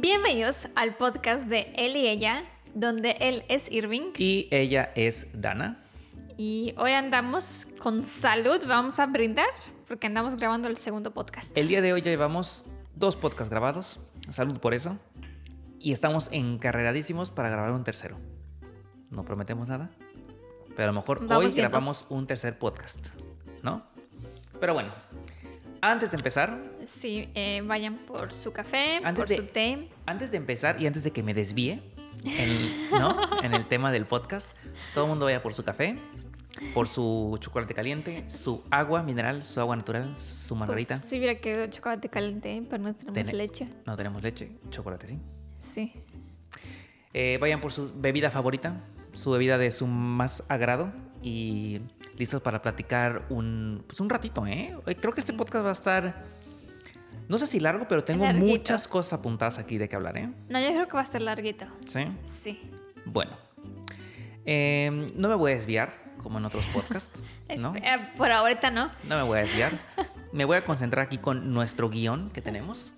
Bienvenidos al podcast de él y ella, donde él es Irving Y ella es Dana. y hoy andamos con salud. Vamos a brindar porque andamos grabando el segundo podcast. El día de hoy ya llevamos dos podcasts grabados. Salud por eso. Y estamos encarreradísimos para grabar un tercero. No prometemos nada. Pero a lo mejor Vamos hoy viendo. grabamos un tercer podcast. ¿No? Pero bueno. Antes de empezar, Sí, eh, vayan por su café, Antes por de- su té. antes de empezar y antes de que me desvíe en, ¿no? en el tema del podcast, todo el mundo vaya por su café, por su chocolate caliente, su agua mineral, su agua natural, su margarita. Uf, sí, hubiera quedado chocolate caliente, pero no tenemos Tene- leche. No tenemos leche, chocolate sí. Sí. Eh, vayan por su bebida favorita, su bebida de su más agrado y listos para platicar un, pues un ratito, ¿eh? Creo que este podcast va a estar, no sé si largo, pero tengo Larguito. muchas cosas apuntadas aquí de qué hablar, ¿eh? No, yo creo que va a estar larguito. Sí. Sí. Bueno, eh, no me voy a desviar como en otros podcasts, ¿no? Eh, por ahorita no. No me voy a desviar. Me voy a concentrar aquí con nuestro guion que tenemos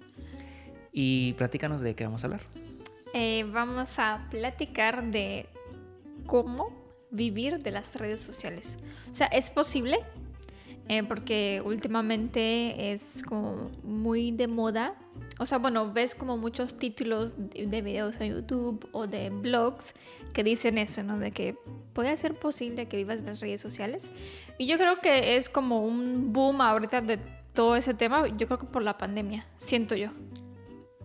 y platícanos de qué vamos a hablar. Eh, vamos a platicar de cómo vivir de las redes sociales. O sea, es posible eh, porque últimamente es como muy de moda. O sea, bueno, ves como muchos títulos de, de videos en YouTube o de blogs que dicen eso, ¿no? De que puede ser posible que vivas de las redes sociales. Y yo creo que es como un boom ahorita de todo ese tema. Yo creo que por la pandemia, siento yo.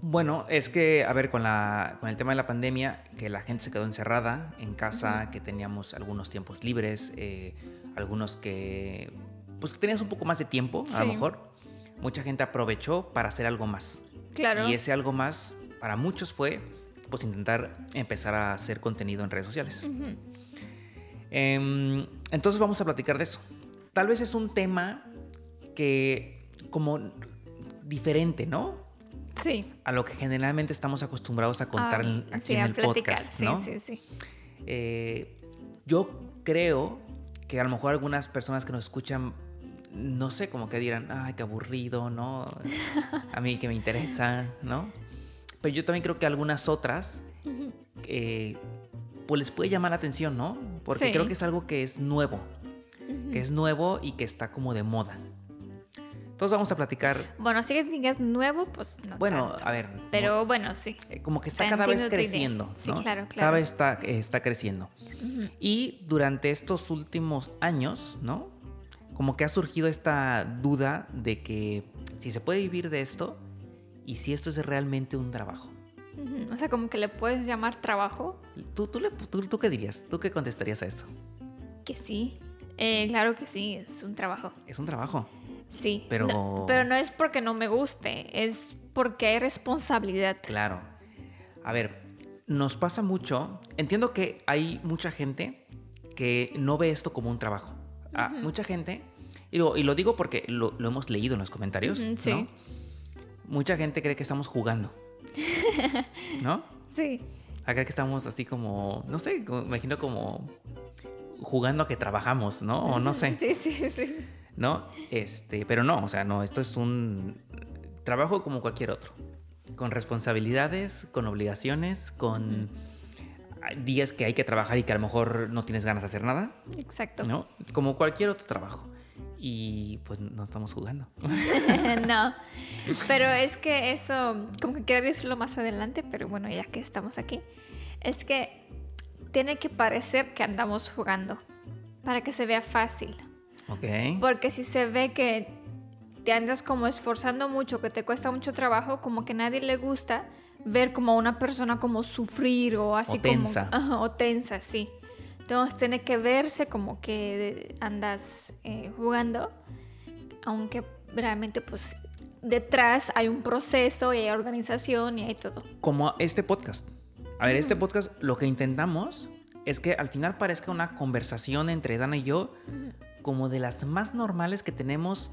Bueno, es que, a ver, con, la, con el tema de la pandemia, que la gente se quedó encerrada en casa, que teníamos algunos tiempos libres, eh, algunos que, pues que tenías un poco más de tiempo, a Sí. lo mejor, mucha gente aprovechó para hacer algo más. Claro. Y ese algo más, para muchos fue, pues intentar empezar a hacer contenido en redes sociales. Em, entonces vamos a platicar de eso. Tal vez es un tema que como diferente, ¿no? Sí. A lo que generalmente estamos acostumbrados a contar Ah, en- aquí sí, en a el platicar, podcast, sí, ¿no? sí, sí. Eh, yo creo que a lo mejor algunas personas que nos escuchan, no sé, como que dirán, ay, qué aburrido, ¿no? A mí que me interesa, ¿no? Pero yo también creo que algunas otras, eh, pues les puede llamar la atención, ¿no? Porque Sí. creo que es algo que es nuevo, que es nuevo y que está como de moda. Entonces vamos a platicar, Bueno, si que digas nuevo, pues no. bueno, tanto. a ver, Pero bueno, sí. eh, como que está cada vez creciendo, Sí, ¿no? claro, Cada claro. vez está, eh, está creciendo. Ujú. Y durante estos últimos años, ¿no? Como que ha surgido esta duda de que si se puede vivir de esto y si esto es realmente un trabajo. O sea, como que le puedes llamar trabajo. ¿Tú, tú, le- tú- tú qué dirías? ¿Tú qué contestarías a esto? Que sí. Eh, claro que sí, es un trabajo. Es un trabajo. Sí. Pero- No, pero no es porque no me guste, es porque hay responsabilidad. Claro. A ver, nos pasa mucho. Entiendo que hay mucha gente que no ve esto como un trabajo. Ah, Mucha gente, y lo, y lo digo porque lo, lo hemos leído en los comentarios, sí. ¿no? Mucha gente cree que estamos jugando. ¿No? Sí. A creer que estamos así como, no sé, como- imagino como jugando a que trabajamos, ¿no? O no sé. Sí, sí, sí. ¿no? Este, pero no, o sea, no, esto es un trabajo como cualquier otro, con responsabilidades, con obligaciones, con días que hay que trabajar y que a lo mejor no tienes ganas de hacer nada, Exacto. ¿no? Como cualquier otro trabajo. Y pues no estamos jugando. no. Pero es que eso, como que quiero decirlo más adelante, pero bueno, ya que estamos aquí, es que tiene que parecer que andamos jugando para que se vea fácil. ¿Ok? Porque si se ve que te andas como esforzando mucho, que te cuesta mucho trabajo, como que a nadie le gusta ver como a una persona como sufrir o así O tensa. como... Ajá, o tensa, sí. Entonces tiene que verse como que andas eh, jugando, aunque realmente pues detrás hay un proceso y hay organización y hay todo. Como este podcast. A ver, este podcast lo que intentamos es que al final parezca una conversación entre Dana y yo como de las más normales que tenemos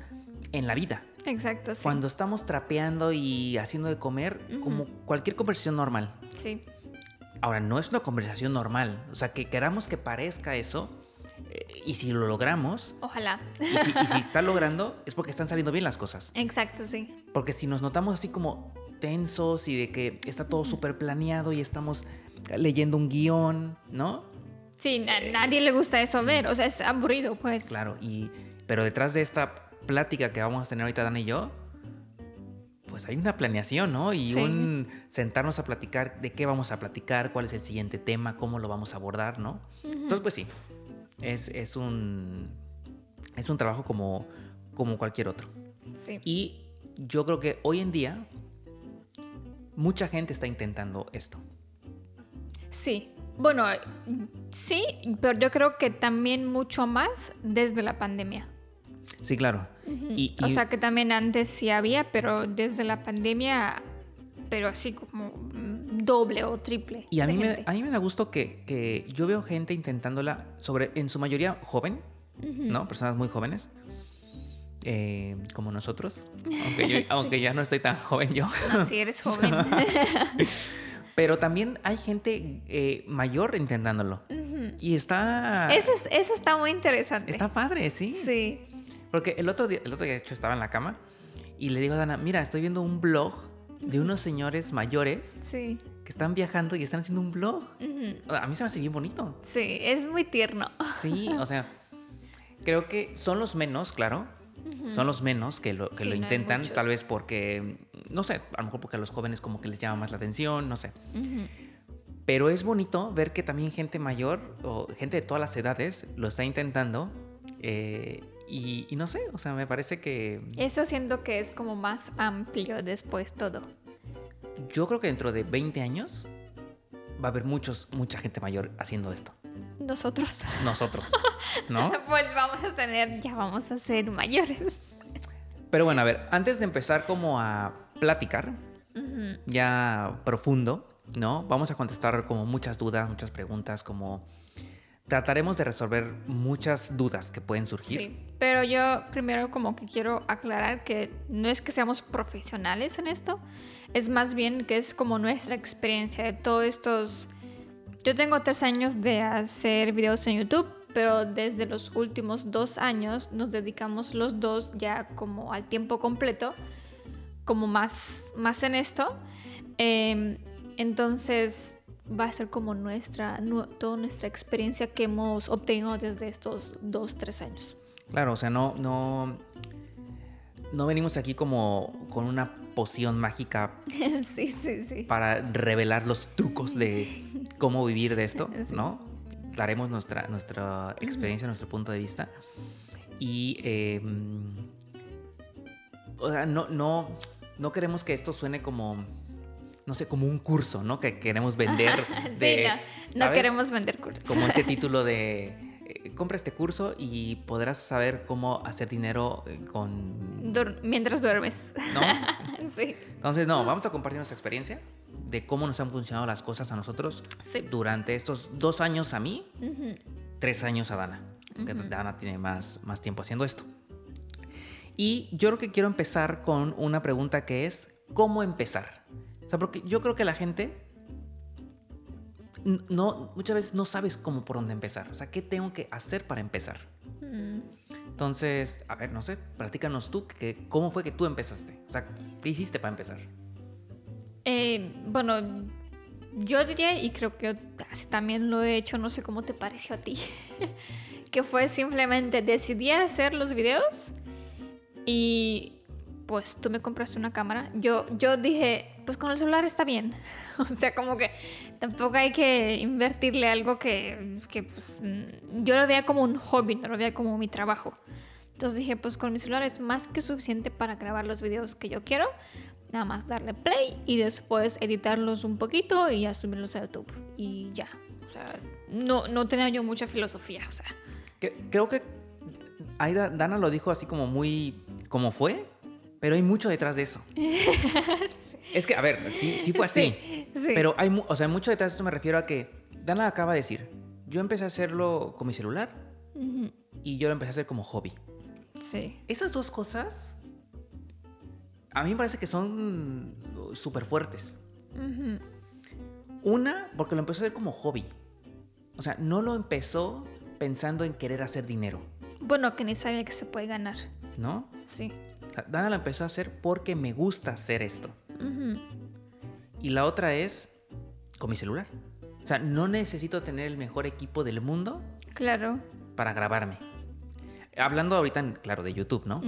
en la vida. Exacto, sí. Cuando estamos trapeando y haciendo de comer, como cualquier conversación normal. Sí. Ahora, no es una conversación normal. O sea, que queramos que parezca eso. eh, y si lo logramos, Ojalá. y si, y si está logrando, es porque están saliendo bien las cosas. Exacto, sí. Porque si nos notamos así como tensos y de que está todo súper planeado y estamos leyendo un guion, ¿no? Sí, na- nadie le gusta eso ver, o sea, es aburrido, pues. Claro, y pero detrás de esta plática que vamos a tener ahorita Dana y yo, pues hay una planeación, ¿no? Y Sí. un sentarnos a platicar de qué vamos a platicar, cuál es el siguiente tema, cómo lo vamos a abordar, ¿no? Entonces, pues sí, es, es un es un trabajo como, como cualquier otro. Sí. Y yo creo que hoy en día mucha gente está intentando esto. Sí. Bueno, sí, pero yo creo que también mucho más desde la pandemia. Sí, claro. Y, O sea que también antes sí había, pero desde la pandemia, pero así como doble o triple. Y a mí, me, a mí me da gusto que, que yo veo gente intentándola, sobre, en su mayoría joven, ¿no? Personas muy jóvenes, eh, como nosotros, aunque, yo, aunque ya no estoy tan joven yo. No, si eres joven. Pero también hay gente eh, mayor intentándolo. Y está... eso, es- eso está muy interesante. Está padre, sí. Sí. Porque el otro día, el otro día, de hecho, estaba en la cama y le digo a Dana, mira, estoy viendo un blog de unos señores mayores Sí. que están viajando y están haciendo un blog. A mí se me hace bien bonito. Sí, es muy tierno. Sí, o sea, creo que son los menos, claro. Son los menos que lo, que Sí, lo intentan, tal vez porque, no sé, a lo mejor porque a los jóvenes como que les llama más la atención, no sé. Pero es bonito ver que también gente mayor o gente de todas las edades lo está intentando. eh, y, y no sé, o sea, me parece que Eso siento que es como más amplio después todo. yo creo que dentro de 20 años va a haber muchos, mucha gente mayor haciendo esto. Nosotros. Nosotros, ¿no? Pues vamos a tener, ya vamos a ser mayores. Pero bueno, a ver, antes de empezar como a platicar, ya profundo, ¿no? Vamos a contestar como muchas dudas, muchas preguntas, como trataremos de resolver muchas dudas que pueden surgir. Sí, pero yo primero como que quiero aclarar que no es que seamos profesionales en esto, es más bien que es como nuestra experiencia de todos estos... Yo tengo tres años de hacer videos en YouTube, pero desde los últimos dos años nos dedicamos los dos ya como al tiempo completo, como más, más en esto. Em, entonces va a ser como nuestra, nu- toda nuestra experiencia que hemos obtenido desde estos dos, tres años. Claro, o sea, no, no, no venimos aquí como con una poción mágica sí, sí, sí. para revelar los trucos de cómo vivir de esto. ¿no? Daremos nuestra, nuestra experiencia, nuestro punto de vista. Y, eh, o sea, no, no, no queremos que esto suene como, no sé, como un curso, ¿no? Que queremos vender. Sí, de, no, no queremos vender cursos. Como ese título de, eh, compra este curso y podrás saber cómo hacer dinero eh, con... Dur- mientras duermes. ¿No? sí. Entonces, no, vamos a compartir nuestra experiencia de cómo nos han funcionado las cosas a nosotros Sí. durante estos dos años a mí, tres años a Dana. Que Dana tiene más, más tiempo haciendo esto. Y yo creo que quiero empezar con una pregunta que es, ¿cómo empezar? O sea, porque yo creo que la gente no, muchas veces no sabes cómo por dónde empezar. O sea, ¿qué tengo que hacer para empezar? Mm. Entonces, a ver, no sé, platícanos tú, que, ¿cómo fue que tú empezaste? O sea, ¿qué hiciste para empezar? Eh, bueno, yo diría, y creo que yo casi también lo he hecho, no sé cómo te pareció a ti, que fue simplemente decidí hacer los videos y pues tú me compraste una cámara. Yo, yo dije, pues con el celular está bien. o sea, como que tampoco hay que invertirle algo que, que pues, mm, yo lo veía como un hobby, no lo veía como mi trabajo. Entonces dije, pues con mi celular es más que suficiente para grabar los videos que yo quiero. Nada más darle play y después editarlos un poquito y ya subirlos a YouTube. Y ya. O sea, no, no tenía yo mucha filosofía. O sea, Creo que Aida, Dana lo dijo así como muy, como fue, pero hay mucho detrás de eso. Es que, a ver, sí, sí fue así. Sí, sí. Pero hay, o sea, mucho detrás de esto me refiero a que Dana acaba de decir, yo empecé a hacerlo con mi celular y yo lo empecé a hacer como hobby. sí. Esas dos cosas, a mí me parece que son súper fuertes. Ujú. Una, porque lo empezó a hacer como hobby. O sea, no lo empezó pensando en querer hacer dinero, Bueno, que ni sabía que se puede ganar. ¿no? Sí. Dana lo empezó a hacer porque me gusta hacer esto. Y la otra es con mi celular. O sea, no necesito tener el mejor equipo del mundo Claro. para grabarme. Hablando ahorita, claro, de YouTube, ¿no?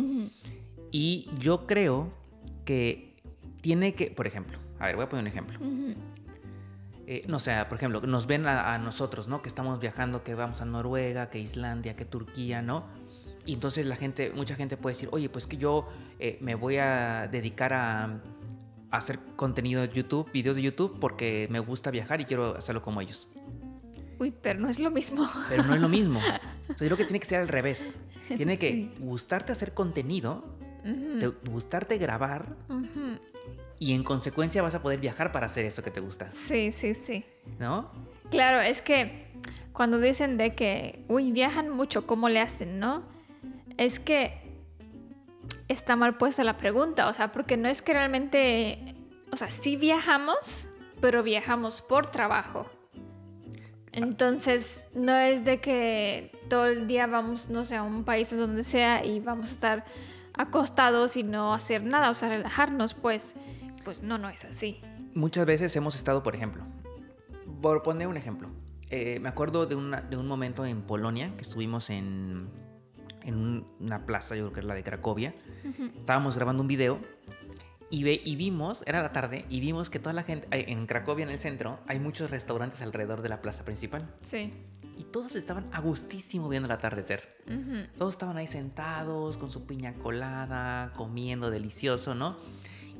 Y yo creo que tiene que, por ejemplo, a ver, voy a poner un ejemplo. Eh, no sé, por ejemplo, nos ven a, a nosotros, ¿no? Que estamos viajando, que vamos a Noruega, que Islandia, que Turquía, ¿no? Y entonces la gente, mucha gente puede decir, oye, pues que yo eh, me voy a dedicar a hacer contenido de YouTube, videos de YouTube, porque me gusta viajar y quiero hacerlo como ellos. Uy, pero no es lo mismo. Pero no es lo mismo. O sea, yo creo que tiene que ser al revés. Tiene que Sí. gustarte hacer contenido, te- gustarte grabar y en consecuencia vas a poder viajar para hacer eso que te gusta, Sí, sí, sí. ¿no? Claro, es que cuando dicen de que, uy, viajan mucho, ¿cómo le hacen, no? Es que está mal puesta la pregunta, o sea, porque no es que realmente, o sea, sí viajamos, pero viajamos por trabajo. Entonces, no es de que todo el día vamos, no sé, a un país o donde sea y vamos a estar acostados y no hacer nada, o sea, relajarnos, pues, pues no, no es así. Muchas veces hemos estado, por ejemplo, por poner un ejemplo, eh, me acuerdo de, una- de un momento en Polonia que estuvimos en, en un- una plaza, yo creo que es la de Cracovia, estábamos grabando un video y, ve, y vimos, era la tarde, y vimos que toda la gente, en Cracovia, en el centro, hay muchos restaurantes alrededor de la plaza principal. Sí. Y todos estaban a gustísimo viendo el atardecer. Ujú. Todos estaban ahí sentados con su piña colada, comiendo delicioso, ¿no?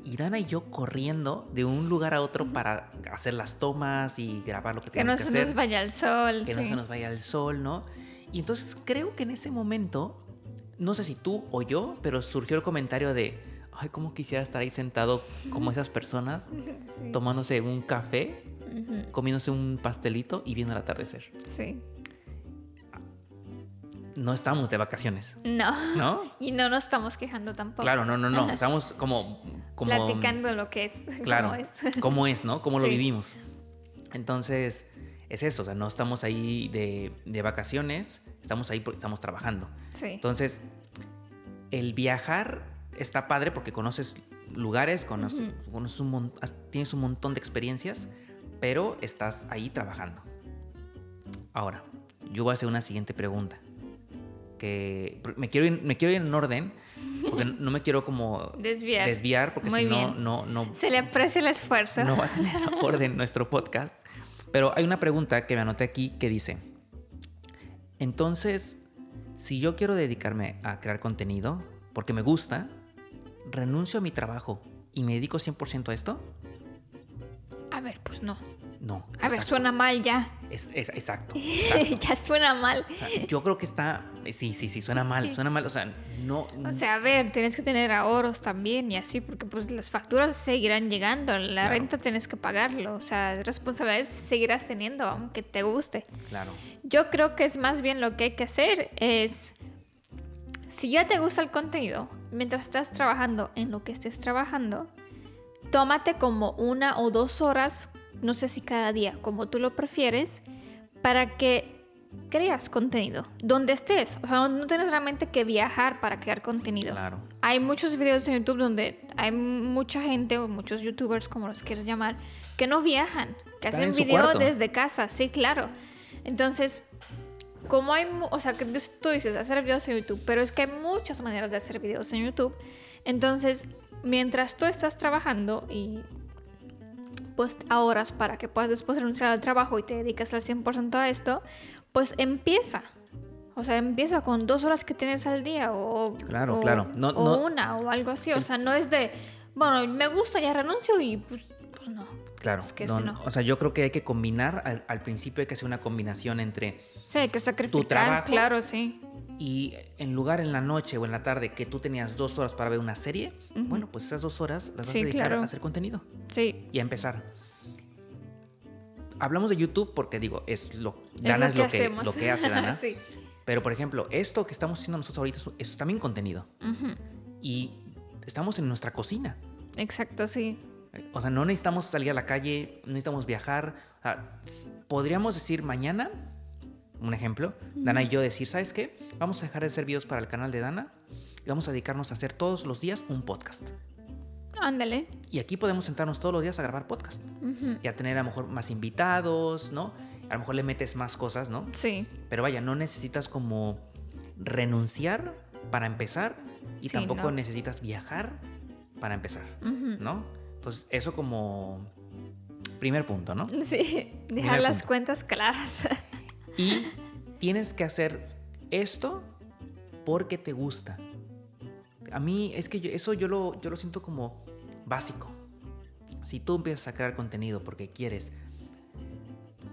Y Dana y yo corriendo de un lugar a otro para hacer las tomas y grabar lo que Que no teníamos que, se hacer. nos vaya el sol. que no sí. se nos vaya el sol, ¿no? Y entonces creo que en ese momento, no sé si tú o yo, pero surgió el comentario de, ay, cómo quisiera estar ahí sentado como esas personas, Sí. tomándose un café, comiéndose un pastelito y viendo el atardecer. Sí. No estamos de vacaciones, No. ¿no? Y no nos estamos quejando tampoco. Claro, no, no, no. Estamos como... como Platicando lo que es. Claro, cómo es. cómo es, ¿no? Cómo lo vivimos. Entonces, es eso, o sea, no estamos ahí de, de vacaciones, estamos ahí porque estamos trabajando. Sí. Entonces, el viajar está padre porque conoces lugares, conoces, conoces un mon- has- tienes un montón de experiencias, pero estás ahí trabajando. Ahora, yo voy a hacer una siguiente pregunta. Que me quiero ir, me quiero ir en orden, porque no me quiero como Desviar. desviar, porque si no, no, no, Se le aprecia el esfuerzo. no va a tener orden nuestro podcast. Pero hay una pregunta que me anoté aquí que dice, entonces, si yo quiero dedicarme a crear contenido, porque me gusta, renuncio a mi trabajo y me dedico 100% a esto? A ver, pues no. No. A ver, suena mal ya. Es, es- exacto, exacto. ya suena mal. O sea, yo creo que está, sí, sí, sí, suena mal, suena mal, o sea, no... O sea, a ver, tienes que tener ahorros también y así, porque pues las facturas seguirán llegando, la Claro. renta tienes que pagarlo, o sea, responsabilidades seguirás teniendo, aunque te guste. claro, Yo creo que es más bien lo que hay que hacer es, si ya te gusta el contenido, mientras estás trabajando en lo que estés trabajando, tómate como una o dos horas, no sé si cada día, como tú lo prefieres, para que creas contenido, donde estés. O sea, no, no tienes realmente que viajar para crear contenido. claro. Hay muchos videos en YouTube donde hay mucha gente o muchos youtubers, como los quieres llamar, que no viajan, que Están hacen en su video cuarto. desde casa, sí, claro. Entonces, como hay, o sea, que tú dices hacer videos en YouTube, pero es que hay muchas maneras de hacer videos en YouTube. Entonces, mientras tú estás trabajando y pues ahorras para que puedas después renunciar al trabajo y te dedicas al 100% a esto, pues empieza. O sea, empieza con dos horas que tienes al día o, Claro, o- claro. No- o no- una o algo así. O sea, no es de, bueno, me gusta, ya renuncio y pues, pues no. Claro, Es que no, no. o sea, yo creo que hay que combinar, al, al principio hay que hacer una combinación entre Sí, hay que sacrificar, trabajo? claro, sí. Y en lugar en la noche o en la tarde que tú tenías dos horas para ver una serie, bueno, pues esas dos horas las vas Sí, a dedicar claro. a hacer contenido Sí, y a empezar. Hablamos de YouTube porque digo, es lo, es Dana lo es que lo que, lo que hace Dana. sí. Pero por ejemplo, esto que estamos haciendo nosotros ahorita es, es también contenido. Ujú. Y estamos en nuestra cocina. Exacto, sí. O sea, no necesitamos salir a la calle, no necesitamos viajar. O sea, s- podríamos decir mañana, un ejemplo, Dana y yo decir, ¿sabes qué? Vamos a dejar de hacer videos para el canal de Dana y vamos a dedicarnos a hacer todos los días un podcast. Ándale. Y aquí podemos sentarnos todos los días a grabar podcast. Y a tener a lo mejor más invitados, ¿no? A lo mejor le metes más cosas, ¿no? Sí. Pero vaya, no necesitas como renunciar para empezar y Sí, tampoco no. necesitas viajar para empezar. ¿no? Entonces, eso como primer punto, ¿no? Sí, dejar las punto. cuentas claras. Y tienes que hacer esto porque te gusta. A mí es que yo- eso yo lo, yo lo siento como básico. Si tú empiezas a crear contenido porque quieres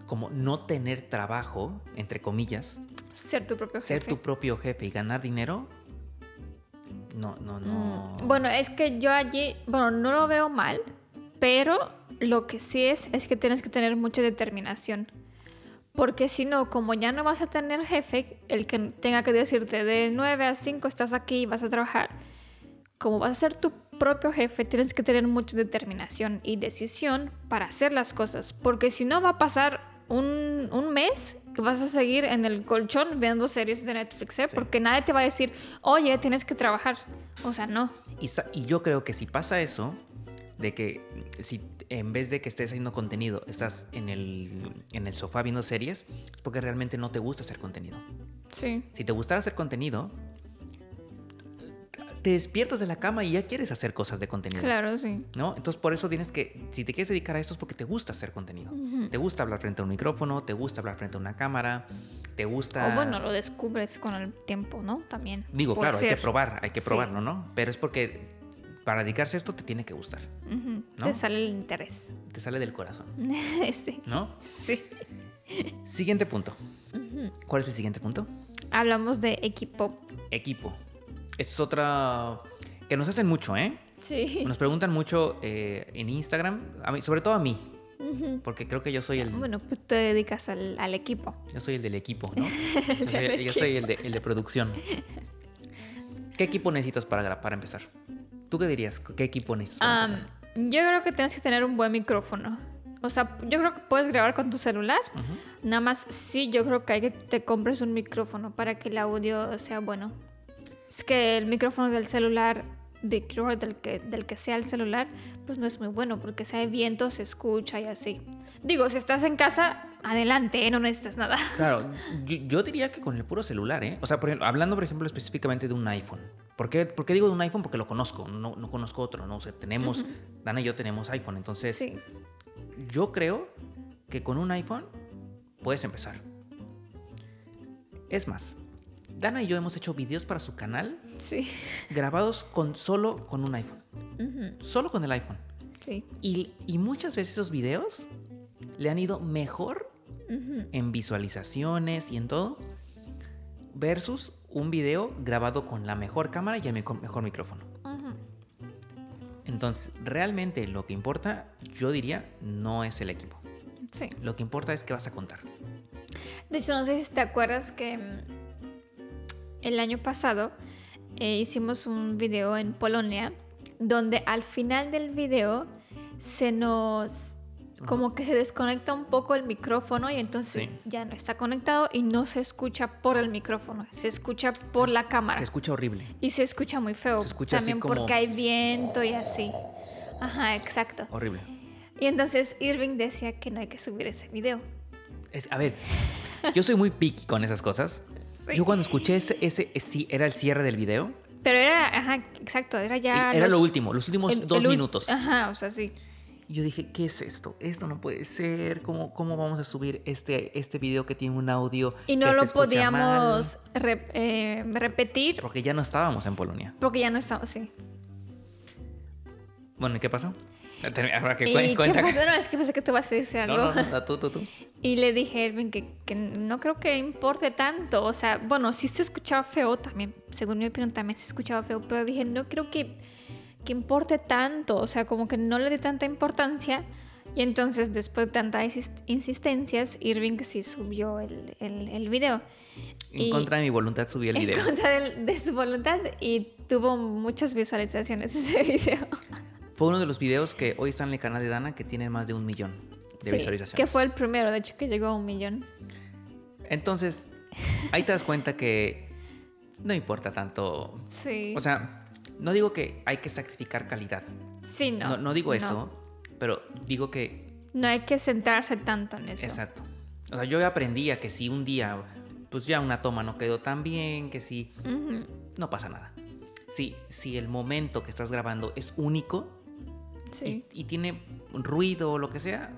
como no tener trabajo, entre comillas, Ser tu propio ser jefe. tu propio jefe y ganar dinero, no, no, no. Mm, Bueno, es que yo allí, bueno, no lo veo mal, pero lo que sí es es que tienes que tener mucha determinación. Porque si no, como ya no vas a tener jefe, el que tenga que decirte de 9 a 5 estás aquí y vas a trabajar, como vas a ser tu propio jefe, tienes que tener mucha determinación y decisión para hacer las cosas. Porque si no, va a pasar un, un mes que vas a seguir en el colchón viendo series de Netflix, ¿eh? Sí. porque nadie te va a decir, oye, tienes que trabajar. O sea, no. Y, y yo creo que si pasa eso, de que si en vez de que estés haciendo contenido, estás en el, en el sofá viendo series, es porque realmente no te gusta hacer contenido. Sí. Si te gustara hacer contenido, te despiertas de la cama y ya quieres hacer cosas de contenido. Claro, sí. ¿No? Entonces por eso tienes que, si te quieres dedicar a esto es porque te gusta hacer contenido. Te gusta hablar frente a un micrófono, te gusta hablar frente a una cámara, te gusta... O bueno, lo descubres con el tiempo, ¿no? También. Digo, Puede claro, hay que probar, hay que Sí. probarlo, ¿no? Pero es porque para dedicarse a esto te tiene que gustar. Te sale el interés. Te sale del corazón, sí. ¿no? Sí. Siguiente punto. ¿Cuál es el siguiente punto? Hablamos de equipo. Equipo. Es otra que nos hacen mucho, ¿eh? Sí. Nos preguntan mucho eh, en Instagram, a mí, sobre todo a mí, porque creo que yo soy el, Bueno, pues te dedicas al, al equipo. yo soy el del equipo, ¿no? Yo soy, el, de, el de producción. ¿Qué equipo necesitas para, para empezar? ¿Tú qué dirías? ¿Qué equipo necesitas empezar? yo creo que tienes que tener un buen micrófono. O sea, yo creo que puedes grabar con tu celular. Ujú. Nada más, sí, yo creo que hay que te compres un micrófono para que el audio sea bueno. Es que el micrófono del celular, de, del que, del que sea el celular, pues no es muy bueno porque si hay viento se escucha y así. Digo, si estás en casa, adelante, ¿eh? no necesitas nada. Claro, yo, yo diría que con el puro celular, ¿eh? O sea, por ejemplo, hablando, por ejemplo, específicamente de un iPhone. ¿Por qué, por qué digo de un iPhone? Porque lo conozco, no, no conozco otro, ¿no? O sea, tenemos, Dana y yo tenemos iPhone, entonces Sí, yo creo que con un iPhone puedes empezar. Es más, Dana y yo hemos hecho videos para su canal sí, grabados con solo con un iPhone. Solo con el iPhone. sí. Y, y muchas veces esos videos le han ido mejor en visualizaciones y en todo versus un video grabado con la mejor cámara y el mejor micrófono. Entonces, realmente lo que importa, yo diría, no es el equipo. Sí. Lo que importa es qué vas a contar. De hecho, no sé si te acuerdas que mm, el año pasado eh, hicimos un video en Polonia donde al final del video se nos como que se desconecta un poco el micrófono y entonces Sí. ya no está conectado y no se escucha por el micrófono, se escucha por la cámara Se escucha horrible. y se escucha muy feo Se escucha también como- porque hay viento y así. Ajá, exacto. Horrible. Y entonces Irving decía que no hay que subir ese video. Es- a ver, yo soy muy picky con esas cosas. Sí. Yo cuando escuché ese, ese, sí, era el cierre del video. Pero era, ajá, exacto, era ya. era los- lo último, los últimos el- dos el minutos. Ajá, o sea, sí. Y yo dije, ¿qué es esto? Esto no puede ser. ¿Cómo, cómo vamos a subir este, este video que tiene un audio Y no que se lo escucha podíamos re- eh, repetir Porque ya no estábamos en Polonia. porque ya no estamos, sí. Bueno, ¿y qué pasó? Ahora que ¿Y qué pasó? No, es que pensé que tú vas a decir No, algo. no, no, tú, tú, tú. Y le dije a Irving que, que no creo que importe tanto. O sea, bueno, sí se escuchaba feo también. Según mi opinión, también se escuchaba feo. Pero dije, no creo que, que importe tanto. O sea, como que no le dé tanta importancia. Y entonces, después de tantas insist- insistencias, Irving sí subió el, el, el video. En Y- contra de mi voluntad subí el video. En contra de, de su voluntad. Y tuvo muchas visualizaciones ese video. Fue uno de los videos que hoy están en el canal de Dana que tienen más de un millón de Sí, visualizaciones. que fue el primero, de hecho, que llegó a un millón. Entonces, ahí te das cuenta que no importa tanto. Sí. O sea, no digo que hay que sacrificar calidad, Sí, no. No, no digo eso, pero digo que... No hay que centrarse tanto en eso. Exacto. O sea, yo aprendí a que si un día, pues ya una toma no quedó tan bien, que si... No pasa nada. Si, si el momento que estás grabando es único Sí. y, y tiene ruido o lo que sea,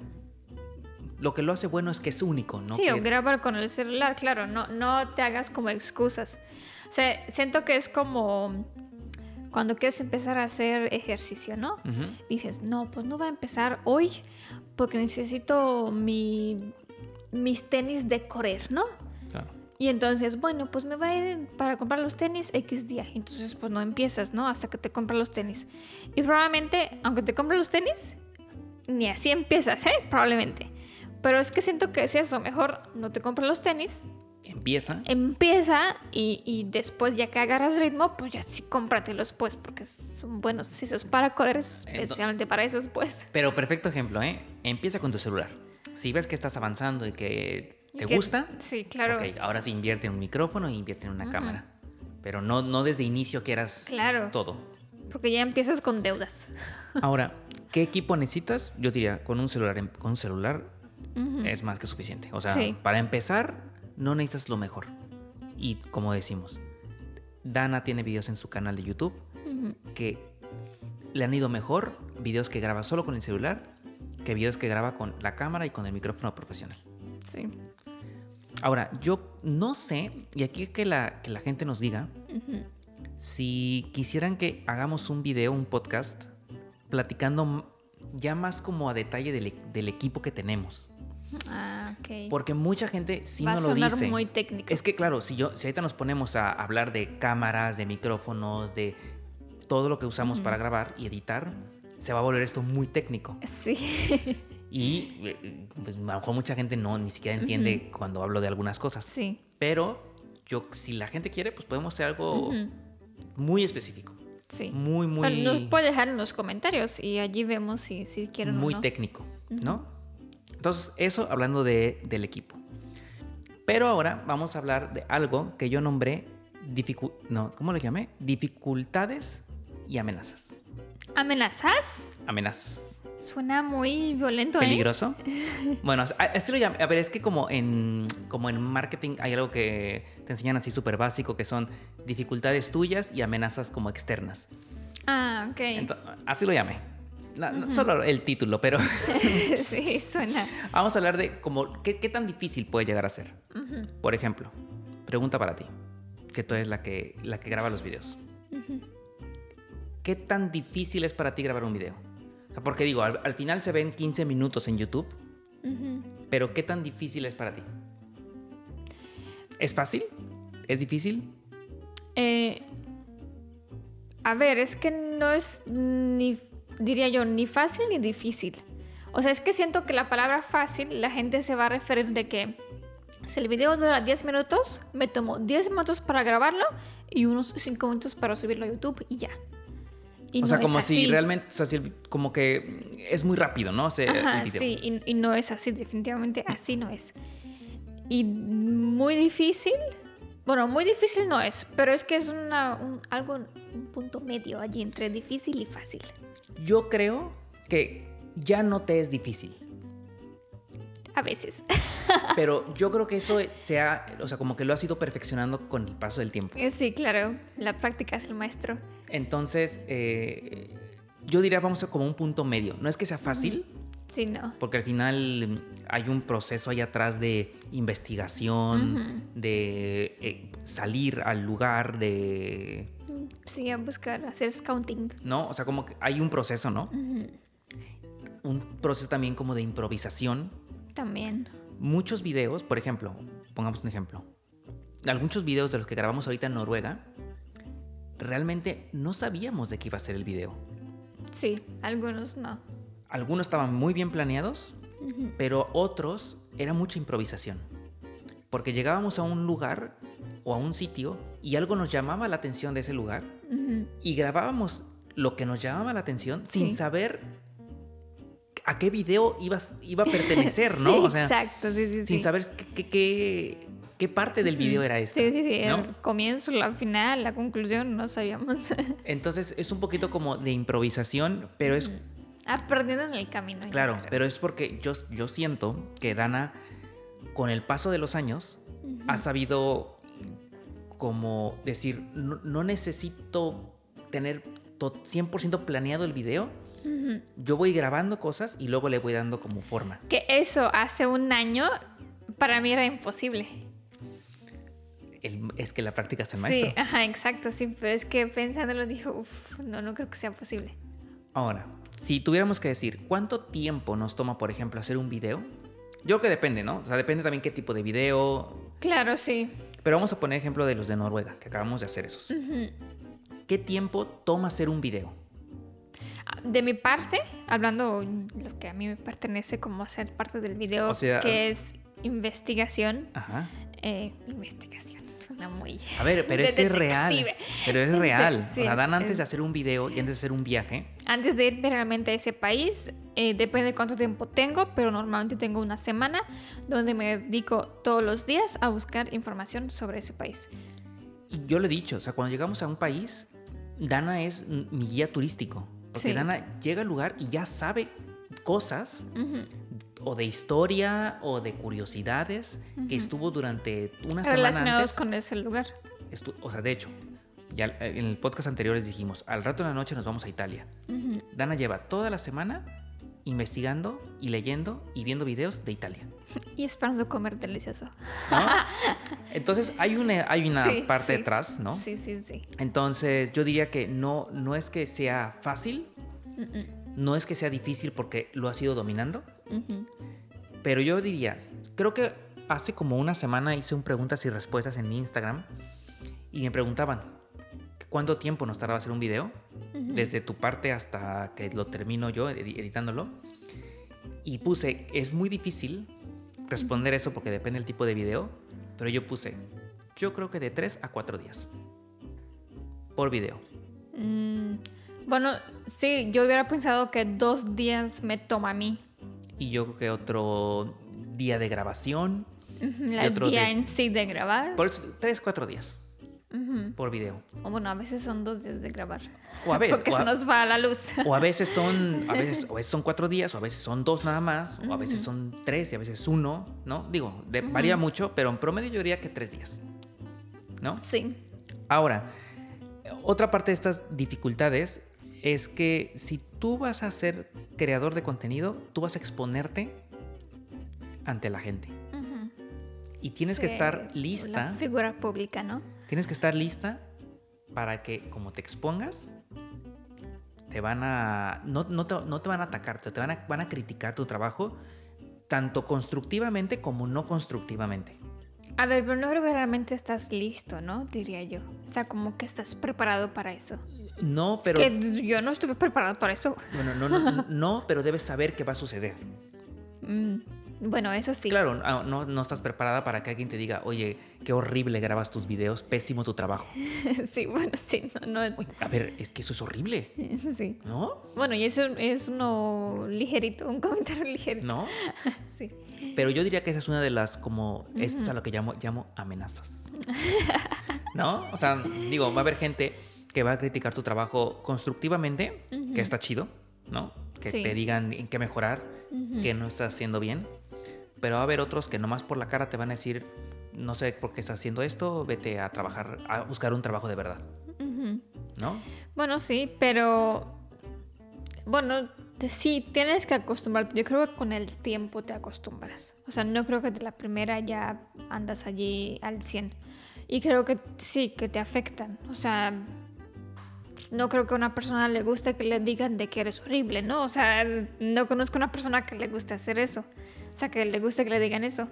lo que lo hace bueno es que es único, ¿no? Sí, Que- o grabar con el celular, claro, no, no te hagas como excusas. O sea, siento que es como cuando quieres empezar a hacer ejercicio, ¿no? Ujú. Dices, no, pues no voy a empezar hoy porque necesito mi, mis tenis de correr, ¿no? Claro. Y entonces, bueno, pues me voy a ir para comprar los tenis X día. Entonces, pues no empiezas, ¿no? Hasta que te compras los tenis. Y probablemente, aunque te compres los tenis, ni así empiezas, ¿eh? Probablemente. Pero es que siento que es eso. Mejor no te compras los tenis, Empieza. empieza y, y después, ya que agarras ritmo, pues ya sí cómpratelos, pues, porque son buenos. Si eso es para correr, es especialmente para esos, pues. Pero perfecto ejemplo, ¿eh? Empieza con tu celular. Si ves que estás avanzando y que te que- gusta, Sí, claro. ok, ahora sí invierte en un micrófono y invierte en una cámara. Pero no, no desde inicio quieras Claro. todo. Porque ya empiezas con deudas. Ahora, ¿qué equipo necesitas? Yo diría, con un celular, em- con un celular es más que suficiente. O sea, Sí. para empezar, no necesitas lo mejor. Y como decimos, Dana tiene videos en su canal de YouTube que le han ido mejor videos que graba solo con el celular que videos que graba con la cámara y con el micrófono profesional. Sí. Ahora, yo no sé, y aquí que la, que la gente nos diga, si quisieran que hagamos un video, un podcast, platicando ya más como a detalle del, del equipo que tenemos. Ah, Porque mucha gente sí Va a no lo sonar dice. muy técnico. Es que claro, si, yo, si ahorita nos ponemos a hablar de cámaras, de micrófonos, de todo lo que usamos para grabar y editar, se va a volver esto muy técnico. Sí. Y eh, pues, a lo mejor mucha gente no ni siquiera entiende cuando hablo de algunas cosas. sí. Pero yo, si la gente quiere, pues podemos hacer algo muy específico. Sí. Muy, muy, Bueno, nos puede dejar en los comentarios y allí vemos si, si quieren muy o no. técnico, ¿no? Entonces, eso hablando de, del equipo. Pero ahora vamos a hablar de algo que yo nombré, dificu- no, ¿cómo lo llamé? Dificultades y amenazas. ¿Amenazas? Amenazas. Suena muy violento, ¿eh? ¿Peligroso? Bueno, a- así lo llamé. A ver, es que como en, como en marketing hay algo que te enseñan así súper básico, que son dificultades tuyas y amenazas como externas. Ah, ok. Así lo llamé. No, Solo el título, pero sí, suena. vamos a hablar de como qué, qué tan difícil puede llegar a ser. Por ejemplo, pregunta para ti, que tú eres la que, la que graba los videos. ¿Qué tan difícil es para ti grabar un video? O sea, porque digo, al, al final se ven 15 minutos en YouTube, pero ¿qué tan difícil es para ti? ¿Es fácil? ¿Es difícil? Eh, a ver, es que no es ni, diría yo, ni fácil ni difícil. O sea, es que siento que la palabra fácil, la gente se va a referir de que si el video dura 10 minutos, me tomo 10 minutos para grabarlo y unos 5 minutos para subirlo a YouTube y ya. Y o no sea, como si realmente, o sea, si el- como que es muy rápido, ¿no? O sea, el Ajá, video. sí, y, y no es así, definitivamente así no es. Y muy difícil, bueno, muy difícil no es, pero es que es una, un, algo, un punto medio allí entre difícil y fácil. Yo creo que ya no te es difícil. A veces. Pero yo creo que eso se ha, o sea, como que lo has ido perfeccionando con el paso del tiempo. Eh, Sí, claro, la práctica es el maestro. Entonces, eh, yo diría, vamos a como un punto medio. No es que sea fácil, Sí, no. porque al final hay un proceso ahí atrás de investigación, de eh, salir al lugar, de... Sí, a buscar, hacer scouting. ¿No? O sea, como que hay un proceso, ¿no? Ujú, Un proceso también como de improvisación. También. Muchos videos, por ejemplo, pongamos un ejemplo. Algunos videos de los que grabamos ahorita en Noruega, realmente no sabíamos de qué iba a ser el video. Sí, algunos no. Algunos estaban muy bien planeados, pero otros era mucha improvisación. Porque llegábamos a un lugar o a un sitio y algo nos llamaba la atención de ese lugar y grabábamos lo que nos llamaba la atención sin saber a qué video iba, iba a pertenecer, ¿no? Sí, O sea, exacto, sí, sí, sin sí. saber qué, qué- qué- parte del video era esta. Sí, sí, sí. ¿no? El comienzo, la final, la conclusión, no sabíamos. Entonces es un poquito como de improvisación, pero es Aprendiendo en el camino. Claro, pero es porque yo, yo siento que Dana, con el paso de los años, ha sabido como decir, no, no necesito tener to- 100% planeado el video. Yo voy grabando cosas y luego le voy dando como forma. Que eso hace un año para mí era imposible. El- es que la práctica es el maestro. Sí, ajá, exacto, sí, pero es que pensándolo dijo, uff, no, no creo que sea posible. Ahora, si tuviéramos que decir cuánto tiempo nos toma, por ejemplo, hacer un video, yo creo que depende, ¿no? O sea, depende también qué tipo de video. Claro, sí. Pero vamos a poner ejemplo de los de Noruega, que acabamos de hacer esos. ¿Qué tiempo toma hacer un video? Ah, De mi parte, hablando lo que a mí me pertenece como hacer parte del video, O sea, que es investigación. Ajá. eh, investigación, suena muy... A ver, pero de es que es real. Pero es Este, real. sí, o sea, Dan es- antes de hacer un video y antes de hacer un viaje, Antes de ir realmente a ese país, eh, depende de cuánto tiempo tengo, pero normalmente tengo una semana donde me dedico todos los días a buscar información sobre ese país. y yo lo he dicho, o sea, cuando llegamos a un país, Dana es mi guía turístico. Porque Sí. Dana llega al lugar y ya sabe cosas Ujú. O de historia o de curiosidades que estuvo durante una semana Relacionados antes. con ese lugar. o sea, de hecho, ya eh, en el podcast anterior les dijimos, al rato en la noche nos vamos a Italia. Ujú. Dana lleva toda la semana investigando y leyendo y viendo videos de Italia. Y esperando comer delicioso. ¿no? Entonces hay una, hay una Sí, parte sí. detrás, ¿no? Sí, sí, sí. Entonces yo diría que no, no es que sea fácil, Mm-mm. no es que sea difícil porque lo has ido dominando, Pero yo diría, creo que hace como una semana hice un preguntas y respuestas en mi Instagram y me preguntaban, ¿cuánto tiempo nos tardaba hacer un video? Desde tu parte hasta que lo termino yo edi- editándolo. Y puse, es muy difícil responder eso porque depende del tipo de video, pero yo puse, yo creo que de 3 a 4 días por video. Mm, bueno, sí, yo hubiera pensado que dos días me toma a mí. Y yo creo que otro día de grabación, otro día de- en sí de grabar. por 3, 4 días por video. O bueno, a veces son dos días de grabar. O a veces, Porque o se a, nos va la luz. o a veces son, a veces, o a veces son 4 días, o a veces son 2 nada más, o a veces son 3 y a veces 1, ¿no? Digo, de- varía mucho, pero en promedio yo diría que 3 días, ¿no? Sí. Ahora, otra parte de estas dificultades es que si tú vas a ser creador de contenido, tú vas a exponerte ante la gente. Y tienes que estar La lista, figura pública, ¿no? tienes que estar lista para que como te expongas, te van a, no, no te, no te van a atacar, te van a, van a criticar tu trabajo, tanto constructivamente como no constructivamente. A ver, pero no creo que realmente estás listo, ¿no? Diría yo. O sea, como que estás preparado para eso. No, pero... Es que yo no estuve preparado para eso. Bueno, no, no, no, pero debes saber qué va a suceder. Mm, Bueno, eso sí. Claro, ah, no, no estás preparada para que alguien te diga, oye, qué horrible grabas tus videos, pésimo tu trabajo. sí, bueno, sí. No, no- Uy, a ver, es que eso es horrible, sí. ¿no? Bueno, y eso es uno ligerito, un comentario ligerito. ¿No? Sí. Pero yo diría que esa es una de las, como, esto es a lo que llamo, llamo amenazas. ¿No? O sea, digo, va a haber gente que va a criticar tu trabajo constructivamente, que está chido, ¿no? Que Sí. te digan en qué mejorar, que no estás haciendo bien. Pero va a haber otros que nomás por la cara te van a decir, no sé por qué estás haciendo esto, vete a trabajar, a buscar un trabajo de verdad, Ujú. ¿no? Bueno, sí, pero bueno, sí, tienes que acostumbrarte. Yo creo que con el tiempo te acostumbras. O sea, no creo que de la primera ya andas allí al 100. Y creo que sí, que te afectan. O sea, no creo que a una persona le guste que le digan de que eres horrible, ¿no? O sea, no conozco una persona que le guste hacer eso. O sea, que le guste que le digan eso.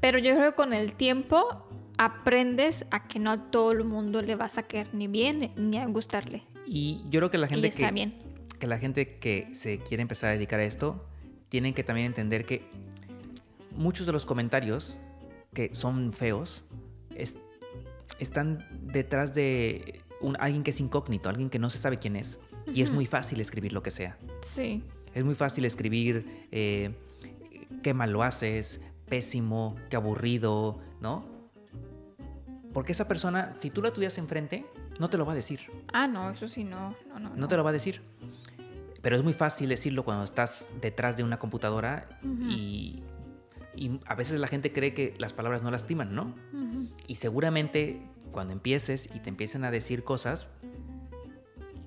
Pero yo creo que con el tiempo aprendes a que no a todo el mundo le vas a caer ni bien ni a gustarle. Y yo creo que la gente está que, bien. que la gente que se quiere empezar a dedicar a esto, tienen que también entender que muchos de los comentarios que son feos es- están detrás de un, alguien que es incógnito, alguien que no se sabe quién es. Y es muy fácil escribir lo que sea. Sí. Es muy fácil escribir eh, qué mal lo haces, pésimo, qué aburrido, ¿no? Porque esa persona, si tú la tuvieras enfrente, no te lo va a decir. Ah, no, eso sí, no. No, no, No te lo va a decir. Pero es muy fácil decirlo cuando estás detrás de una computadora y, y a veces la gente cree que las palabras no lastiman, ¿no? Y seguramente cuando empieces y te empiecen a decir cosas,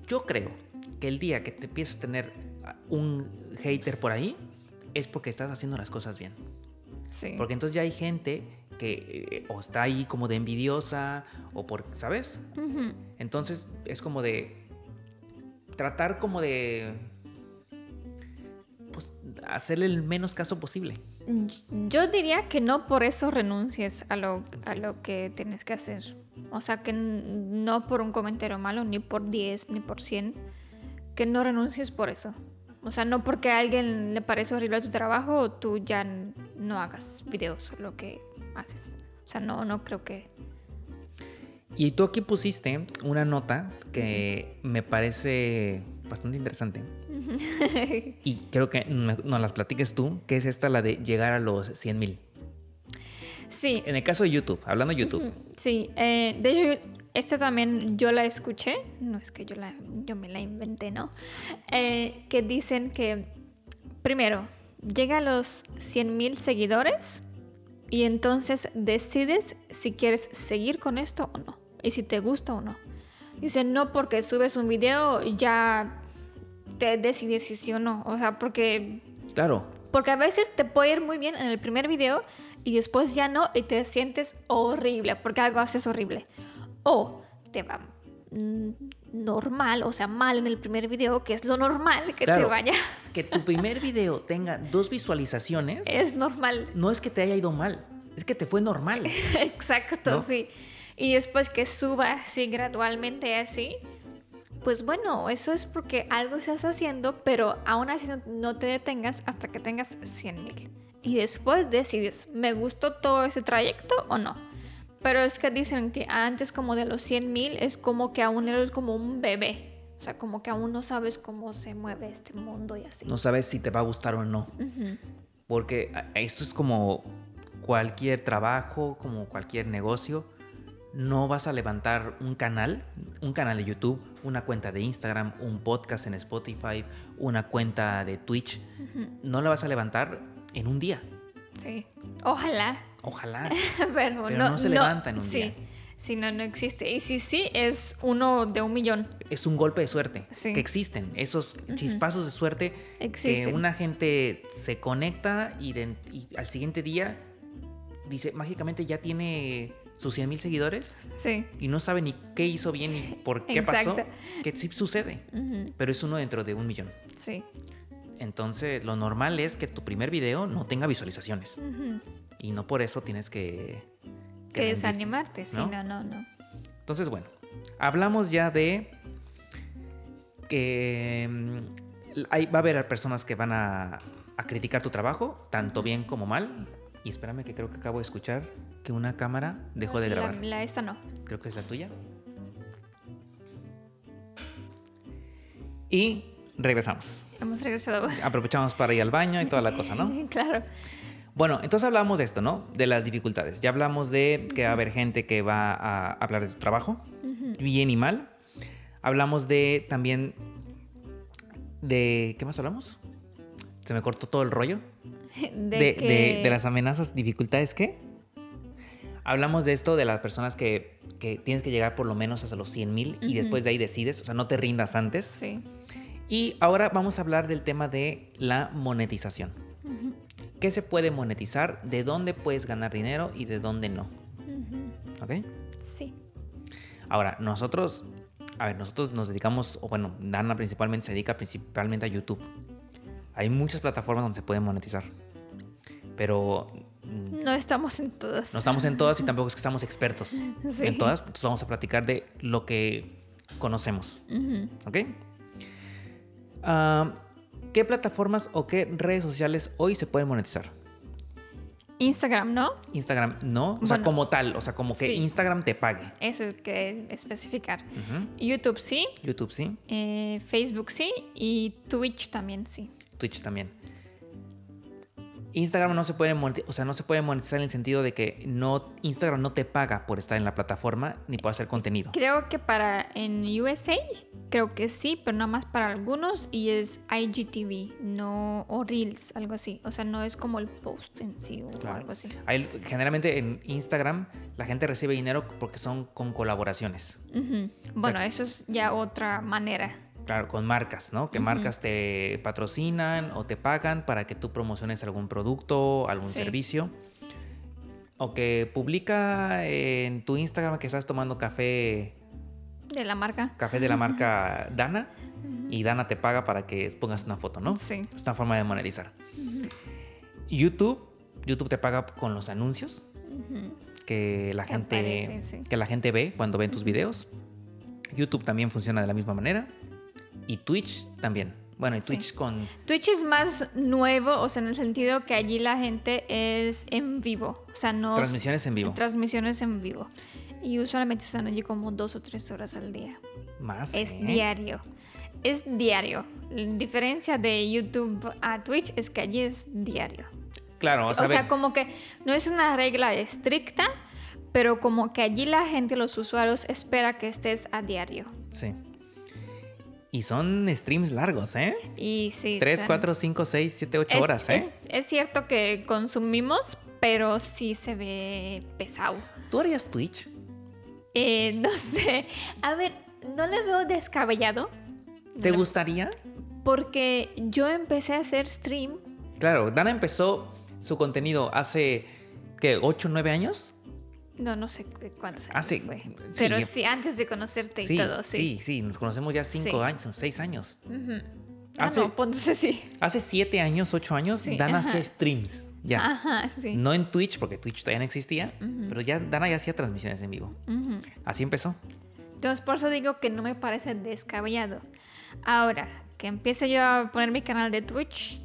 yo creo que el día que te empieces a tener un hater por ahí es porque estás haciendo las cosas bien. Sí. Porque entonces ya hay gente que eh, o está ahí como de envidiosa o por, ¿sabes? Entonces es como de tratar como de pues hacerle el menos caso posible. Yo diría que no por eso renuncies a lo, a lo que tienes que hacer. O sea, que no por un comentario malo, ni por 10, ni por 100. Que no renuncies por eso. O sea, no porque a alguien le parece horrible tu trabajo, tú ya no hagas videos lo que haces. O sea, no, no creo que... Y tú aquí pusiste una nota que me parece bastante interesante. Y creo que nos las platiques tú, que es esta la de llegar a los 100 mil. Sí, En el caso de YouTube, hablando de YouTube. Sí, eh, de hecho, esta también yo la escuché, no es que yo, la, yo me la inventé, ¿no? Eh, que dicen que, primero, llega a los 100 mil seguidores y entonces decides si quieres seguir con esto o no, y si te gusta o no. Dicen, no porque subes un video ya te decides si sí o no, o sea, porque Claro, porque a veces te puede ir muy bien en el primer video y después ya no y te sientes horrible porque algo haces horrible. O te va mm, normal, o sea, mal en el primer video, que es lo normal que te vaya. que tu primer video tenga dos visualizaciones, Es normal. no es que te haya ido mal, es que te fue normal. Exacto, ¿No? sí. Y después que suba así gradualmente así, pues bueno, eso es porque algo estás haciendo, pero aún así no, no te detengas hasta que tengas 100 mil. Y después decides, ¿me gustó todo ese trayecto o no? Pero es que dicen que antes como de los 100 mil es como que aún eres como un bebé. O sea, como que aún no sabes cómo se mueve este mundo y así. No sabes si te va a gustar o no. Ujú. Porque a- esto es como cualquier trabajo, como cualquier negocio. No vas a levantar un canal, un canal de YouTube, una cuenta de Instagram, un podcast en Spotify, una cuenta de Twitch. No la vas a levantar en un día. Sí. Ojalá. Ojalá. Pero, Pero no, no se levanta en un sí. día. Sí, no, no existe. Y si sí, es uno de un millón. Es un golpe de suerte. Sí. Que existen. Esos chispazos de suerte que una gente se conecta y, de- y al siguiente día dice, mágicamente ya tiene sus 100 mil seguidores. Sí. y no sabe ni qué hizo bien ni por qué pasó, Exacto. que sí sucede, pero es uno dentro de un millón. Sí. Entonces, lo normal es que tu primer video no tenga visualizaciones y no por eso tienes que... Que desanimarte. Sí, ¿no? no, no, no. Entonces, bueno, hablamos ya de que mm, hay, va a haber personas que van a, a criticar tu trabajo, tanto bien como mal. Y espérame que creo que acabo de escuchar que una cámara dejó de La- grabar. La, esta no. Creo que es la tuya. Y regresamos. Hemos regresado. Aprovechamos para ir al baño y toda la cosa, ¿no? claro. Bueno, entonces hablamos de esto, ¿no? De las dificultades. Ya hablamos de que va a haber gente que va a hablar de su trabajo, bien y mal. Hablamos de también de... ¿Qué más hablamos? Se me cortó todo el rollo. De, de, que... de- de las amenazas, dificultades, ¿qué? Hablamos de esto de las personas que, que tienes que llegar por lo menos hasta los 100 mil y después de ahí decides, o sea, no te rindas antes. Sí. Y ahora vamos a hablar del tema de la monetización. ¿Qué se puede monetizar? ¿De dónde puedes ganar dinero y de dónde no? ujú. ¿Ok? Sí. Ahora, nosotros, a ver, nosotros nos dedicamos, o bueno, Dana principalmente se dedica principalmente a YouTube. Hay muchas plataformas donde se puede monetizar. Pero No estamos en todas. no estamos en todas y tampoco es que estamos expertos Sí. en todas. Entonces vamos a platicar de lo que conocemos. Ujú. ¿Ok? Ah, ¿Qué plataformas o qué redes sociales hoy se pueden monetizar? Instagram, ¿no? Instagram no. O sea, como tal. O sea, como que Sí. Instagram te pague. Eso que especificar. YouTube sí. YouTube sí. eh, Facebook sí. Y Twitch también sí. Twitch también. Instagram no se puede monetizar, o sea, no se puede monetizar en el sentido de que no Instagram no te paga por estar en la plataforma ni por hacer contenido. Creo que para en USA, creo que sí, pero nada más para algunos y es IGTV, no o Reels, algo así. O sea, no es como el post en sí o Claro. algo así. Hay- generalmente en Instagram la gente recibe dinero porque son con colaboraciones. Bueno, eso es ya otra manera. Claro, con marcas, ¿no? Que marcas te patrocinan o te pagan para que tú promociones algún producto, algún Sí. servicio. O que publica en tu Instagram que estás tomando café, De la marca. café de la marca Dana y Dana te paga para que pongas una foto, ¿no? Sí. Es una forma de monetizar. YouTube, YouTube te paga con los anuncios que la Que gente sí. que la gente ve cuando ven tus videos. YouTube también funciona de la misma manera y Twitch también. Bueno, y Twitch con Twitch es más nuevo, o sea, en el sentido que allí la gente es en vivo. O sea, no. transmisiones en vivo. Transmisiones en vivo. Y usualmente están allí como dos o tres horas al día. Más. Es ¿eh? diario. Es diario. La diferencia de YouTube a Twitch es que allí es diario. Claro, o O sea, sea, ve- como que no es una regla estricta, pero como que allí la gente, los usuarios, espera que estés a diario. sí. Y son streams largos, ¿eh? Y sí. 3, son- 4, 5, 6, 7, 8 es, horas, ¿eh? es- es cierto que consumimos, pero sí se ve pesado. ¿Tú harías Twitch? Eh, no sé. A ver, no le veo descabellado. ¿Te No. gustaría? Porque yo empecé a hacer stream. Claro, Dana empezó su contenido hace, ¿qué? ¿8, 9 años? No, no sé cu- cuántos años Hace- fue. sí, Pero sí, antes de conocerte y Sí, todo, sí, sí. sí, nos conocemos ya 5 Sí. años, 6 años. Ah, Hace- no, pues entonces sí. Hace 7 años, 8 años, Dana ajá. hacía streams. Ya. Ajá, sí. No en Twitch, porque Twitch todavía no existía, pero ya Dana ya hacía transmisiones en vivo. Así empezó. Entonces, por eso digo que no me parece descabellado. Ahora, que empiece yo a poner mi canal de Twitch,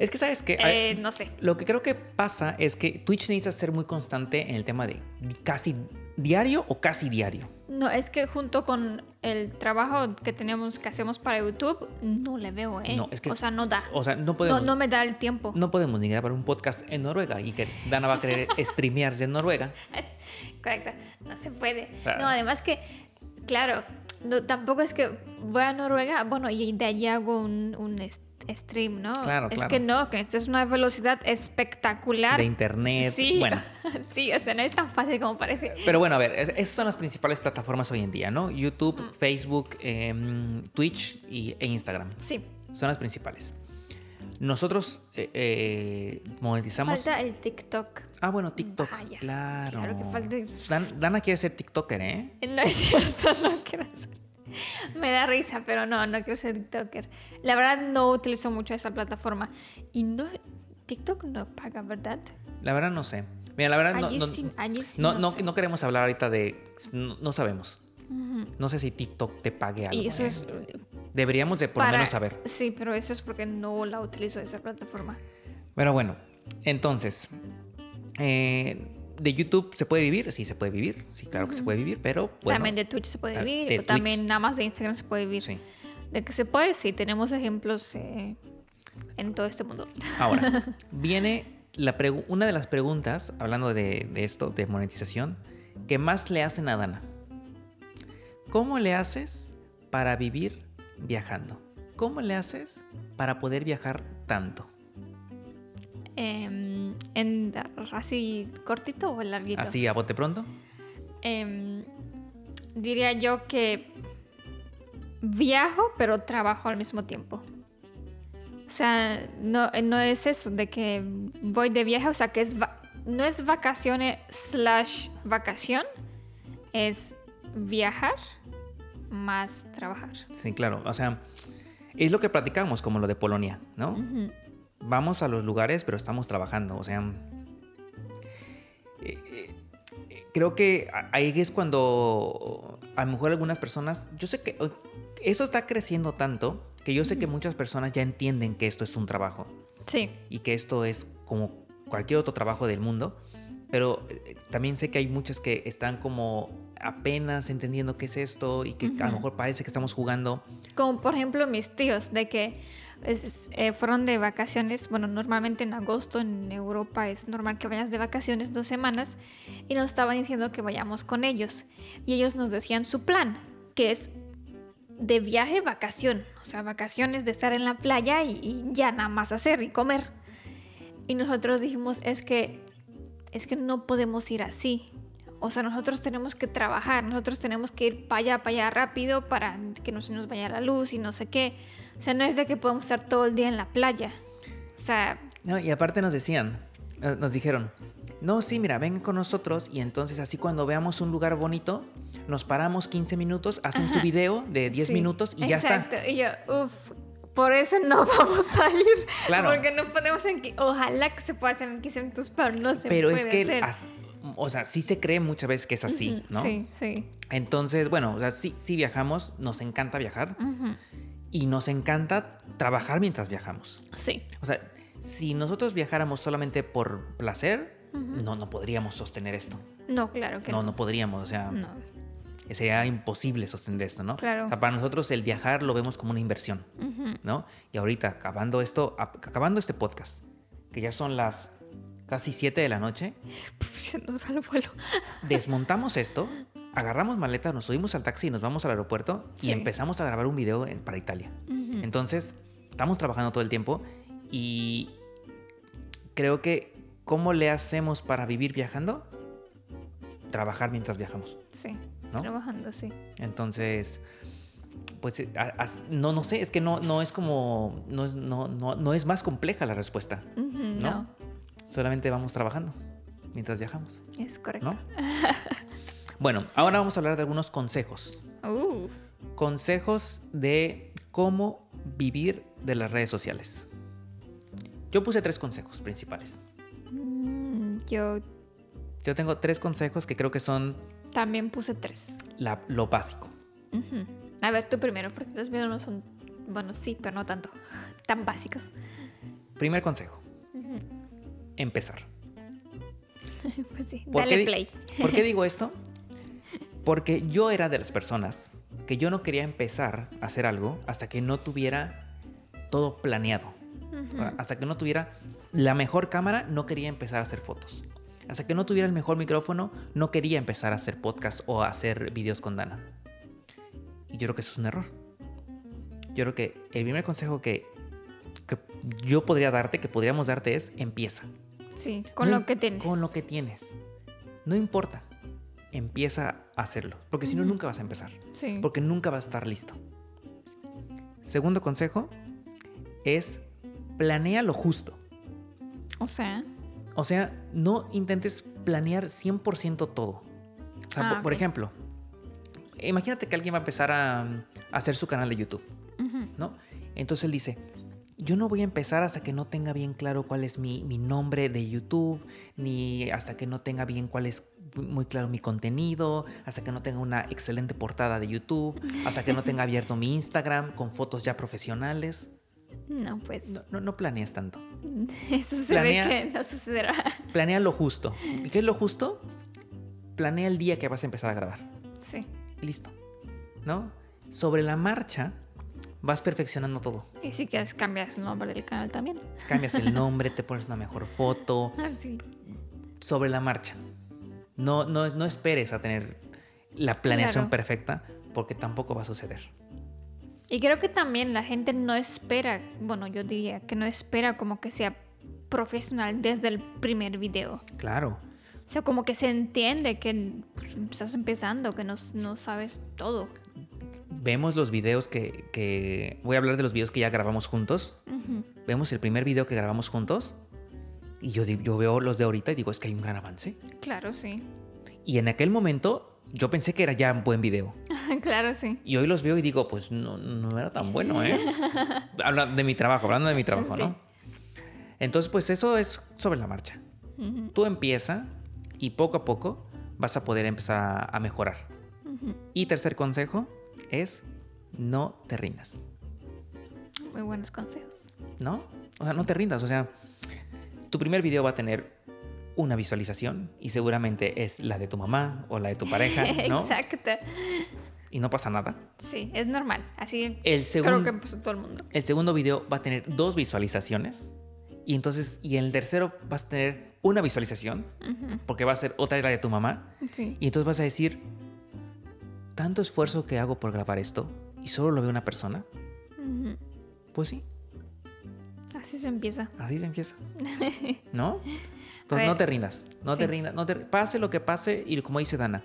Es que, ¿sabes qué? eh, no sé. Lo que creo que pasa es que Twitch necesita ser muy constante en el tema de casi diario o casi diario. No, es que junto con el trabajo que tenemos, que hacemos para YouTube, no le veo, ¿eh? No, es que- o sea, no da. O sea, no podemos, no me da el tiempo. no podemos ni grabar un podcast en Noruega y que Dana va a querer streamear desde Noruega. Correcto, no se puede. Claro. No, además que, claro, no, tampoco es que voy a Noruega, bueno, y de allí hago un, un est- stream, ¿no? Claro, es claro. que no, que esto es una velocidad espectacular. De internet. Sí, Bueno. sí, o sea, no es tan fácil como parece. Pero bueno, a ver, es- esas son las principales plataformas hoy en día, ¿no? YouTube, Facebook, em, Twitch y, e Instagram. Sí, Son las principales. Nosotros eh, eh, monetizamos. falta el TikTok. Ah, bueno, TikTok. Vaya, claro. claro que falta- Dan- Dana quiere ser TikToker, ¿eh? No es cierto, no quiero ser. Me da risa, pero no, no quiero ser TikToker. La verdad no utilizo mucho esa plataforma. Y no, TikTok no paga, ¿verdad? La verdad no sé. Mira, la verdad no, no, sí, allí sí no, no no- sé. no queremos hablar ahorita de... No, sabemos. No sé si TikTok te pague algo. Y eso ¿eh? es Deberíamos de por lo menos saber. Sí, pero eso es porque no la utilizo esa plataforma. Pero bueno, entonces... eh, ¿De YouTube se puede vivir? Sí, se puede vivir. Sí, claro que se puede vivir, pero bueno... también de Twitch se puede vivir. o también nada más de Instagram se puede vivir. Sí. De que se puede, sí, tenemos ejemplos eh, en todo este mundo. Ahora, viene la una de las preguntas, hablando de, de esto, de monetización, que más le hacen a Dana. ¿Cómo le haces para vivir viajando? ¿Cómo le haces para poder viajar tanto? Em, en, ¿Así cortito o larguito? Así a bote pronto. Em, diría yo que viajo, pero trabajo al mismo tiempo. O sea, no, no es eso de que voy de viaje, o sea, que es no es vacaciones slash vacación, es viajar más trabajar. Sí, claro. O sea, es lo que platicamos, como lo de Polonia, ¿no? Vamos a los lugares, pero estamos trabajando. O sea, eh, eh, creo que ahí es cuando a lo mejor algunas personas, yo sé que eh, eso está creciendo tanto que yo sé que muchas personas ya entienden que esto es un trabajo Sí, y que esto es como cualquier otro trabajo del mundo, pero eh, también sé que hay muchas que están como apenas entendiendo qué es esto y que a lo mejor parece que estamos jugando. Como por ejemplo mis tíos, de que eh, fueron de vacaciones, bueno, normalmente en agosto en Europa es normal que vayas de vacaciones dos semanas y nos estaban diciendo que vayamos con ellos y ellos nos decían su plan, que es de viaje vacación, o sea, vacaciones de estar en la playa y, y ya nada más hacer y comer. Y nosotros dijimos, es que es que no podemos ir así. O sea, nosotros tenemos que trabajar, nosotros tenemos que ir para allá, para allá rápido para que no se nos vaya la luz y no sé qué. O sea, no es de que podemos estar todo el día en la playa. O sea, No, y aparte nos decían, eh, nos dijeron, no, sí, mira, ven con nosotros y entonces así cuando veamos un lugar bonito, nos paramos 15 minutos, hacen su video de 10 sí, minutos y ya está. Exacto. Y yo, uff, por eso no vamos a ir. Claro. Porque no podemos en qui- Ojalá que se pueda hacer en 15 minutos, pero no se Pero puede es que, hacer. as- o sea, sí se cree muchas veces que es así, Ujú, ¿no? Sí, sí. Entonces, bueno, o sea, sí, sí viajamos, nos encanta viajar Ujú, y nos encanta trabajar mientras viajamos. Sí. O sea, si nosotros viajáramos solamente por placer, no, no podríamos sostener esto. No, claro que No, no. no podríamos, o sea, No. sería imposible sostener esto, ¿no? Claro. O sea, para nosotros el viajar lo vemos como una inversión. ¿no? Y ahorita, acabando esto, acabando este podcast, que ya son las casi 7 de la noche, Puf, se nos va el vuelo. desmontamos esto, agarramos maletas, nos subimos al taxi y nos vamos al aeropuerto y empezamos a grabar un video en- para Italia. Entonces, estamos trabajando todo el tiempo y creo que, ¿cómo le hacemos para vivir viajando? Trabajar mientras viajamos. Sí. ¿No? Trabajando, sí. Entonces, pues, eh, a- no, no sé, es que no, no es como, no es, no, no, no es más compleja la respuesta. ¿No? no. Solamente vamos trabajando mientras viajamos, Es correcto. ¿no? Bueno, ahora vamos a hablar de algunos consejos. Uh, Consejos de cómo vivir de las redes sociales. Yo puse tres consejos principales. mm, yo Yo tengo tres consejos que creo que son también puse tres. la- lo básico. A ver, tú primero, porque los míos no son. Bueno, sí, pero no tanto. Tan básicos. Primer consejo, empezar. Pues sí, ¿Por qué dale play. ¿Por qué digo esto? Porque yo era de las personas que yo no quería empezar a hacer algo hasta que no tuviera todo planeado. Hasta que no tuviera la mejor cámara, no quería empezar a hacer fotos. Hasta que no tuviera el mejor micrófono, no quería empezar a hacer podcast o a hacer videos con Dana. Y yo creo que eso es un error. Yo creo que el primer consejo que, que yo podría darte, que podríamos darte es empieza. Sí, con No lo que tienes. Con lo que tienes. No importa. Empieza a hacerlo. Porque si no, nunca vas a empezar. Sí. Porque nunca vas a estar listo. Segundo consejo es planea lo justo. O sea. O sea, no intentes planear 100% todo. O sea, Ah, por, ejemplo, imagínate que alguien va a empezar a, a hacer su canal de YouTube. ¿no? Entonces él dice, yo no voy a empezar hasta que no tenga bien claro cuál es mi, mi nombre de YouTube, ni hasta que no tenga bien cuál es muy claro mi contenido, hasta que no tenga una excelente portada de YouTube, hasta que no tenga abierto mi Instagram con fotos ya profesionales. No, pues. No, no, no planees tanto. Eso se Planea- ve que no sucederá. Planea lo justo. ¿Y qué es lo justo? Planea el día que vas a empezar a grabar. Sí. Listo. ¿No? Sobre la marcha vas perfeccionando todo. Y si quieres cambias el nombre del canal también. Cambias el nombre, te pones una mejor foto. Ah, sí. Sobre la marcha. No, no, no esperes a tener la planeación Claro. perfecta porque tampoco va a suceder. Y creo que también la gente no espera, bueno, yo diría que no espera como que sea profesional desde el primer video. Claro. O sea, como que se entiende que pues, estás empezando, que no, no sabes todo. Vemos los videos que, que... Voy a hablar de los videos que ya grabamos juntos. Vemos el primer video que grabamos juntos. Y yo, yo veo los de ahorita y digo, es que hay un gran avance. Claro, sí. Y en aquel momento yo pensé que era ya un buen video. claro, sí. Y hoy los veo y digo, pues no, no era tan bueno, ¿eh? Habla de mi trabajo, hablando de mi trabajo, Sí. ¿no? Entonces, pues eso es sobre la marcha. Ujú, Tú empieza y poco a poco vas a poder empezar a, mejorar. Y tercer consejo es no te rindas, Muy buenos consejos. ¿no? O sea, no te rindas. O sea, primer video va a tener una visualización y seguramente es la de tu mamá o la de tu pareja, ¿no? Exacto. Y no pasa nada. Sí, es normal. Así El creo que empezó todo el mundo. el segundo video va a tener dos visualizaciones y entonces, y en el tercero vas a tener una visualización porque va a ser otra de la de tu mamá Sí. y entonces vas a decir, tanto esfuerzo que hago por grabar esto y solo lo ve una persona, pues sí, Así se empieza. así se empieza. ¿No? Entonces no te rindas, no te rindas, no te, pase lo que pase y como dice Dana,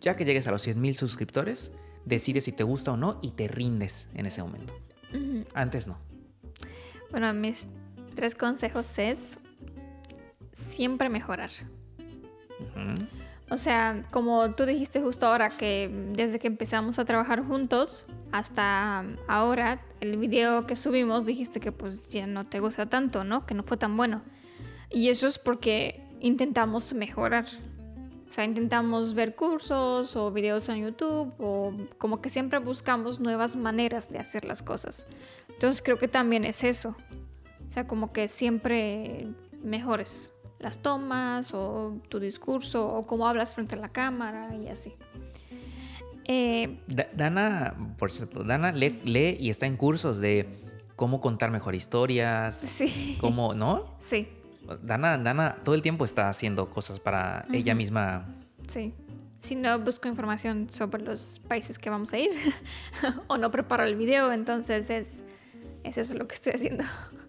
ya que llegues a los 100 mil suscriptores, decides si te gusta o no y te rindes en ese momento. Antes no. Bueno, mis tres consejos es siempre mejorar. O sea, como tú dijiste justo ahora que desde que empezamos a trabajar juntos hasta ahora, el video que subimos dijiste que pues ya no te gusta tanto, ¿no? Que no fue tan bueno. Y eso es porque intentamos mejorar. O sea, intentamos ver cursos o videos en YouTube o como que siempre buscamos nuevas maneras de hacer las cosas. Entonces creo que también es eso. O sea, como que siempre mejores las tomas o tu discurso o cómo hablas frente a la cámara y así. Eh, Da- Dana, por cierto, Dana lee, lee y está en cursos de cómo contar mejor historias, sí, cómo, ¿no? sí, Dana, Dana todo el tiempo está haciendo cosas para ella misma. sí. Si no busco información sobre los países que vamos a ir o no preparo el video, entonces es, es eso lo que estoy haciendo.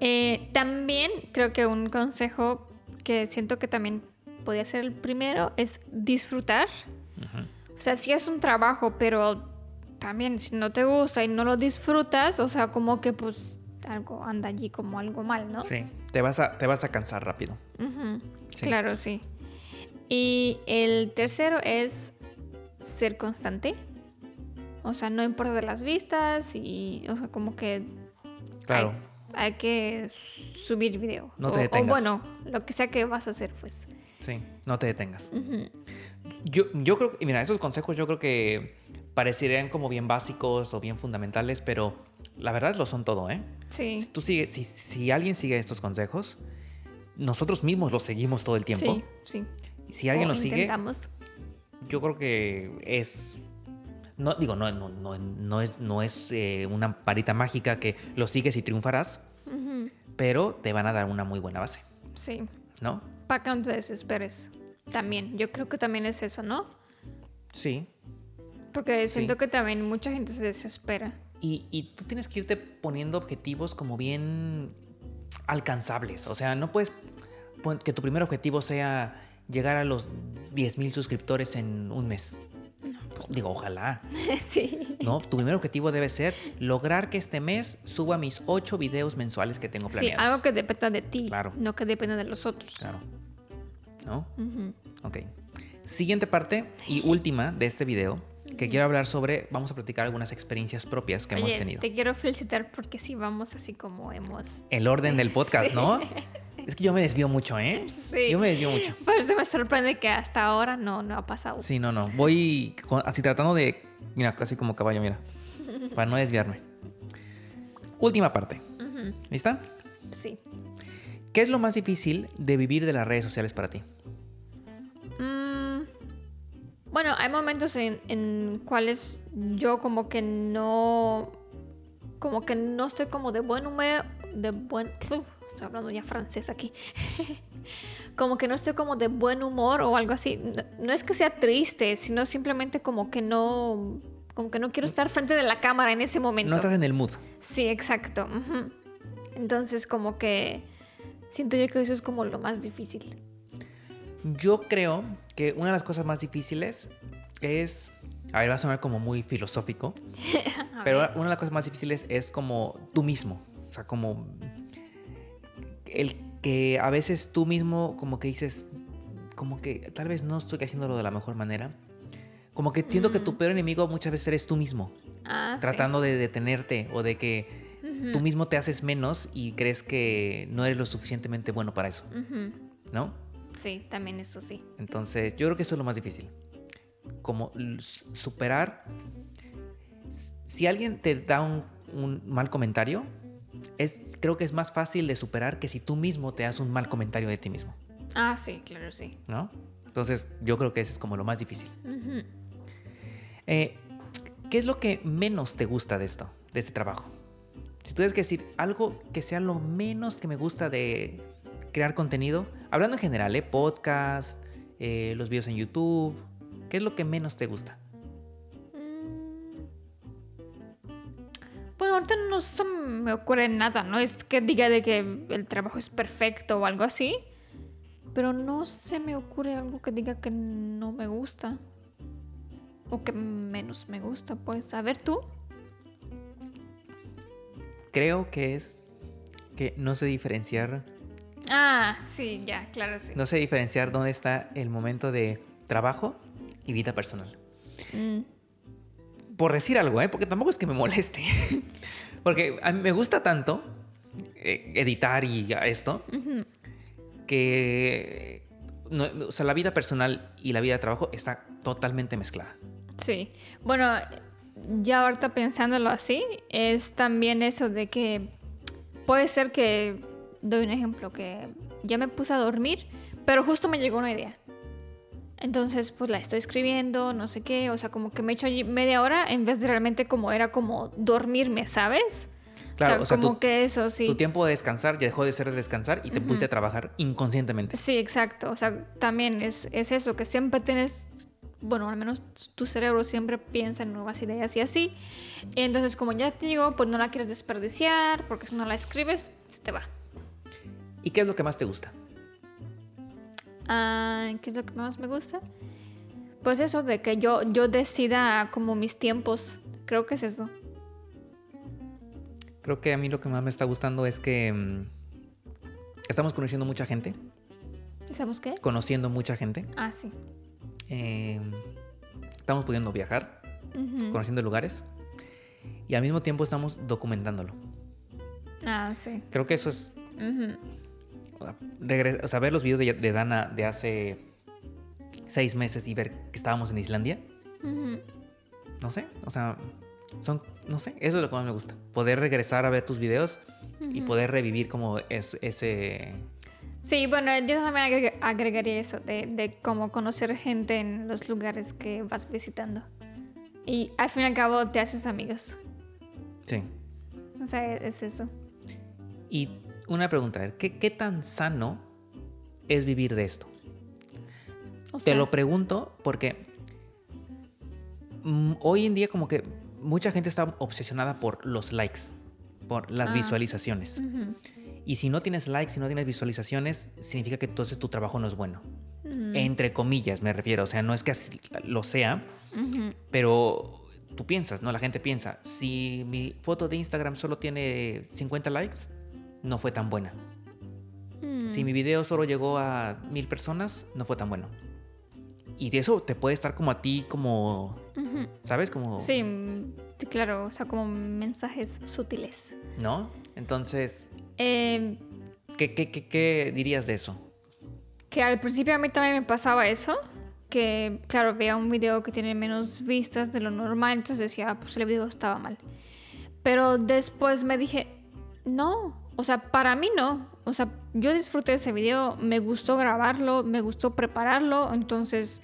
Eh, también creo que un consejo que siento que también podría ser el primero es disfrutar. O sea, sí es un trabajo, pero también si no te gusta y no lo disfrutas, o sea, como que pues algo anda allí como algo mal, ¿no? Sí, te vas a, te vas a cansar rápido. Sí. Claro, sí. Y el tercero es ser constante. O sea, no importa de las vistas y, o sea, como que Claro. hay, hay que subir video. No o, te o detengas. bueno, lo que sea que vas a hacer, pues. Sí, no te detengas. Ujú. Yo, yo creo que, mira, esos consejos yo creo que parecerían como bien básicos o bien fundamentales, pero la verdad lo son todo, ¿eh? Si, Sí. tú sigue, si, si alguien sigue estos consejos, nosotros mismos los seguimos todo el tiempo. Sí, sí. Si alguien O los sigue, intentamos. yo creo que es... No, digo, no, no, no, no es, no es eh, una varita mágica que lo sigues y triunfarás, Pero te van a dar una muy buena base, Sí. ¿no? Para que no te desesperes. También, yo creo que también es eso, ¿no? Sí. Porque Sí. siento que también mucha gente se desespera. Y, y tú tienes que irte poniendo objetivos como bien alcanzables. O sea, no puedes que tu primer objetivo sea llegar a los 10.000 suscriptores en un mes. Digo, ojalá. sí. No, tu primer objetivo debe ser lograr que este mes suba mis 8 videos mensuales que tengo Sí, planeados. algo que dependa de ti, Claro. no que dependa de los otros. Claro. ¿No? Ujú. Ok. Siguiente parte y última de este video que quiero hablar sobre, vamos a platicar algunas experiencias propias que hemos tenido. te quiero felicitar porque sí vamos así como hemos. El orden del podcast, Sí. ¿no? Es que yo me desvío mucho, ¿eh? Sí. Yo me desvío mucho. Por eso me sorprende que hasta ahora no, no ha pasado. Sí, no, no. Voy con- así tratando de, mira, casi como caballo, mira, para no desviarme. Última parte. Ujú. ¿Lista? Sí. ¿Qué es lo más difícil de vivir de las redes sociales para ti? Mm, bueno, hay momentos en, en cuales yo como que no, como que no estoy como de buen humor, de buen, estoy hablando ya francés aquí, como que no estoy como de buen humor o algo así. No, no es que sea triste, sino simplemente como que no, como que no quiero estar frente de la cámara en ese momento. No estás en el mood. Sí, exacto. Entonces como que siento yo que eso es como lo más difícil. Yo creo que una de las cosas más difíciles es, a ver, va a sonar como muy filosófico, pero una de las cosas más difíciles es como tú mismo, o sea, como el que a veces tú mismo como que dices, como que tal vez no estoy haciéndolo de la mejor manera. Como que siento que tu peor enemigo muchas veces eres tú mismo, Ah, sí. tratando de detenerte o de que tú mismo te haces menos y crees que no eres lo suficientemente bueno para eso. ¿no? Sí, también eso sí. Entonces, yo creo que eso es lo más difícil. Como superar. Si alguien te da un, un mal comentario, es, creo que es más fácil de superar que si tú mismo te das un mal comentario de ti mismo, Ah, sí, claro, sí. ¿no? Entonces, yo creo que eso es como lo más difícil. Eh, ¿Qué es lo que menos te gusta de esto, de este trabajo? Si tuvieras que decir algo que sea lo menos que me gusta de crear contenido, hablando en general, ¿eh? Podcast, eh, los videos en YouTube, ¿qué es lo que menos te gusta? Ahorita no se me ocurre nada, ¿no? Es que diga de que el trabajo es perfecto o algo así. Pero no se me ocurre algo que diga que no me gusta. O que menos me gusta, pues. A ver tú. Creo que es que no sé diferenciar, Ah, sí, ya, claro, sí. no sé diferenciar dónde está el momento de trabajo y vida personal. Mm, por decir algo, ¿eh? Porque tampoco es que me moleste. Porque a mí me gusta tanto eh, editar y esto que no- o sea, la vida personal y la vida de trabajo está totalmente mezclada. Sí. Bueno, ya ahorita pensándolo así, es también eso de que puede ser que, doy un ejemplo, que ya me puse a dormir, pero justo me llegó una idea. Entonces, pues la estoy escribiendo, no sé qué, o sea, como que me echo allí media hora en vez de realmente como era como dormirme, ¿sabes? Claro, o sea, como tú- que eso, sí. Tu tiempo de descansar ya dejó de ser de descansar y te pusiste a trabajar inconscientemente. Sí, exacto. O sea, también es, es eso, que siempre tienes, bueno, al menos tu cerebro siempre piensa en nuevas ideas y así. Y entonces, como ya te digo, pues no la quieres desperdiciar, porque si no la escribes, se te va. ¿Y qué es lo que más te gusta? Ah, ¿Qué es lo que más me gusta? Pues eso, de que yo, yo decida como mis tiempos. Creo que es eso. Creo que a mí lo que más me está gustando es que mm, estamos conociendo mucha gente, ¿Sabes qué? conociendo mucha gente. Ah, sí. eh, estamos pudiendo viajar, conociendo lugares y al mismo tiempo estamos documentándolo. Ah, sí. Creo que eso es sea, regre- o sea, ver los videos de, de Dana de hace seis meses y ver que estábamos en Islandia, no sé, o sea, son, no sé, eso es lo que más me gusta. Poder regresar a ver tus videos y poder revivir como es, ese... Sí, bueno, yo también agregaría eso, de, de cómo conocer gente en los lugares que vas visitando. Y al fin y al cabo te haces amigos. Sí. O sea, es eso. Y una pregunta, a ver, ¿qué, qué tan sano es vivir de esto? O Te lo pregunto porque mm, hoy en día como que mucha gente está obsesionada por los likes, por las Ah. visualizaciones. Y si no tienes likes, si no tienes visualizaciones, significa que entonces tu trabajo no es bueno. ujú, Entre comillas, me refiero. O sea, no es que así lo sea, ujú. pero tú piensas, ¿no? La gente piensa, si mi foto de Instagram solo tiene 50 likes, no fue tan buena. Mm, Si mi video solo llegó a mil personas, no fue tan bueno. Y de eso te puede estar como a ti, como, ujú. ¿sabes? Como, Sí, mm, sí, claro, o sea, como mensajes sutiles. ¿no? Entonces, Eh, ¿qué, qué, qué, qué dirías de eso? que al principio a mí también me pasaba eso, que claro, veía un video que tiene menos vistas de lo normal, entonces decía, ah, pues el video estaba mal. Pero después me dije, no, o sea, para mí no. O sea, yo disfruté ese video, me gustó grabarlo, me gustó prepararlo, entonces,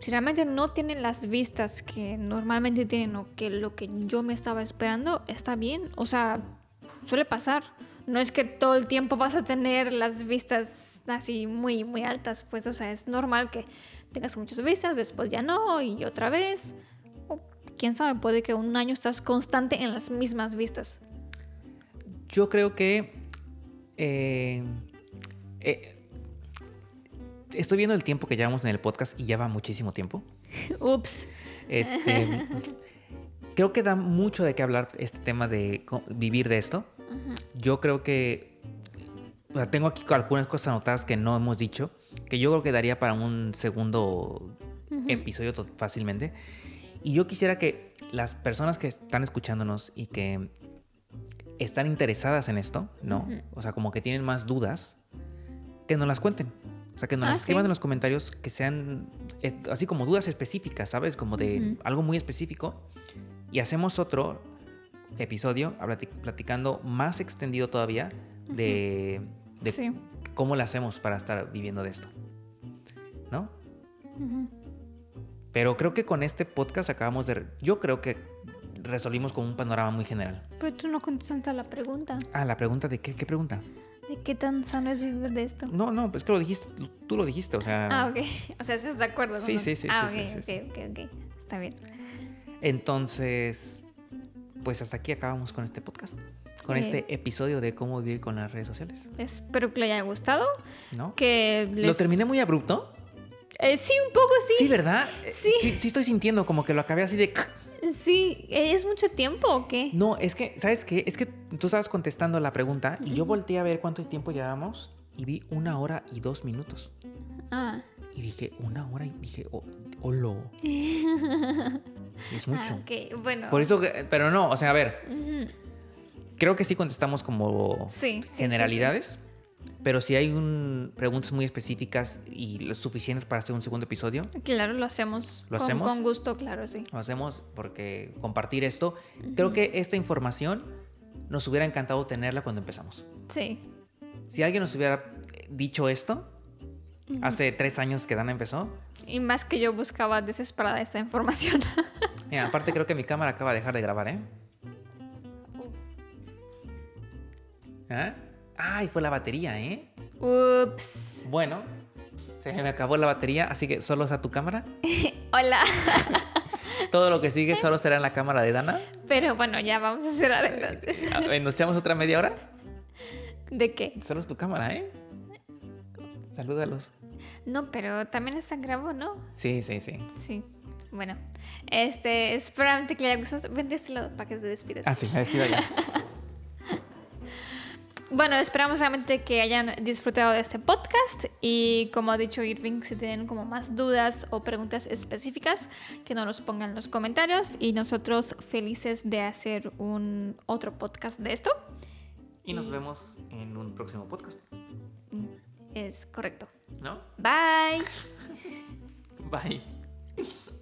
si realmente no tienen las vistas que normalmente tienen o que lo que yo me estaba esperando, está bien. O sea, suele pasar. No es que todo el tiempo vas a tener las vistas así muy, muy altas, pues, o sea, es normal que tengas muchas vistas, después ya no, y otra vez. O quién sabe, puede que un año estás constante en las mismas vistas. Yo creo que eh, eh, estoy viendo el tiempo que llevamos en el podcast y ya va muchísimo tiempo. Ups. Este, creo que da mucho de qué hablar este tema de vivir de esto. Yo creo que o sea, tengo aquí algunas cosas anotadas que no hemos dicho, que yo creo que daría para un segundo episodio fácilmente. Y yo quisiera que las personas que están escuchándonos y que están interesadas en esto, ¿no? O sea, como que tienen más dudas, que nos las cuenten. O sea, que nos Ah, las escriban sí. en los comentarios, que sean eh, así como dudas específicas, ¿sabes? Como de algo muy específico. Y hacemos otro, episodio plati- platicando más extendido todavía de, de Sí. cómo le hacemos para estar viviendo de esto. ¿No? Pero creo que con este podcast acabamos de... Yo creo que resolvimos con un panorama muy general. Pero tú no contestaste a la pregunta. Ah, la pregunta de qué, qué pregunta. ¿De qué tan sano es vivir de esto? No, no, pues que lo dijiste, tú lo dijiste, o sea... Ah, ok. O sea, ¿estás de acuerdo? con Sí, sí, sí, Ah, sí, ok, sí, ok, ok, ok. Está bien. Entonces, pues hasta aquí acabamos con este podcast. Con Sí. este episodio de cómo vivir con las redes sociales, Espero que le haya gustado. ¿no? Que les... ¿Lo terminé muy abrupto? Eh, sí, un poco sí. Sí, ¿verdad? Sí. sí. Sí estoy sintiendo como que lo acabé así de... Sí, ¿es mucho tiempo o qué? No, es que, ¿sabes qué? Es que tú estabas contestando la pregunta y yo volteé a ver cuánto tiempo llevábamos y vi una hora y dos minutos. Ah, Y dije, una hora y dije, oh, holo. es mucho. ah, ok, bueno. Por eso, pero no, o sea, a ver, creo que sí contestamos como Sí, sí, sí, generalidades, pero si hay un, preguntas muy específicas y lo suficientes para hacer un segundo episodio. Claro, lo hacemos. ¿Lo con, hacemos? Con gusto, claro, sí. lo hacemos porque compartir esto, creo que esta información nos hubiera encantado tenerla cuando empezamos. Sí. Si alguien nos hubiera dicho esto hace tres años que Dana empezó, Y más que yo buscaba desesperada esta información. mira, aparte creo que mi cámara acaba de dejar de grabar, ¿eh? ¿Ah? Ay, fue la batería, ¿eh? Ups. Bueno, se me acabó la batería, así que solo usa tu cámara. Hola. Todo lo que sigue solo será en la cámara de Dana. Pero bueno, ya vamos a cerrar entonces. Eh, ¿Nos echamos otra media hora? ¿De qué? Solo es tu cámara, ¿eh? Salúdalos. No, pero también está grabado, ¿no? Sí, sí, sí. Sí. Bueno, este, esperamente que le haya gustado. Ven de este lado para que te despidas. Ah, sí, me despido ya. Bueno, esperamos realmente que hayan disfrutado de este podcast y como ha dicho Irving, si tienen como más dudas o preguntas específicas, que nos los pongan en los comentarios y nosotros felices de hacer un otro podcast de esto. Y nos vemos en un próximo podcast, Es correcto. ¿no? Bye. Bye.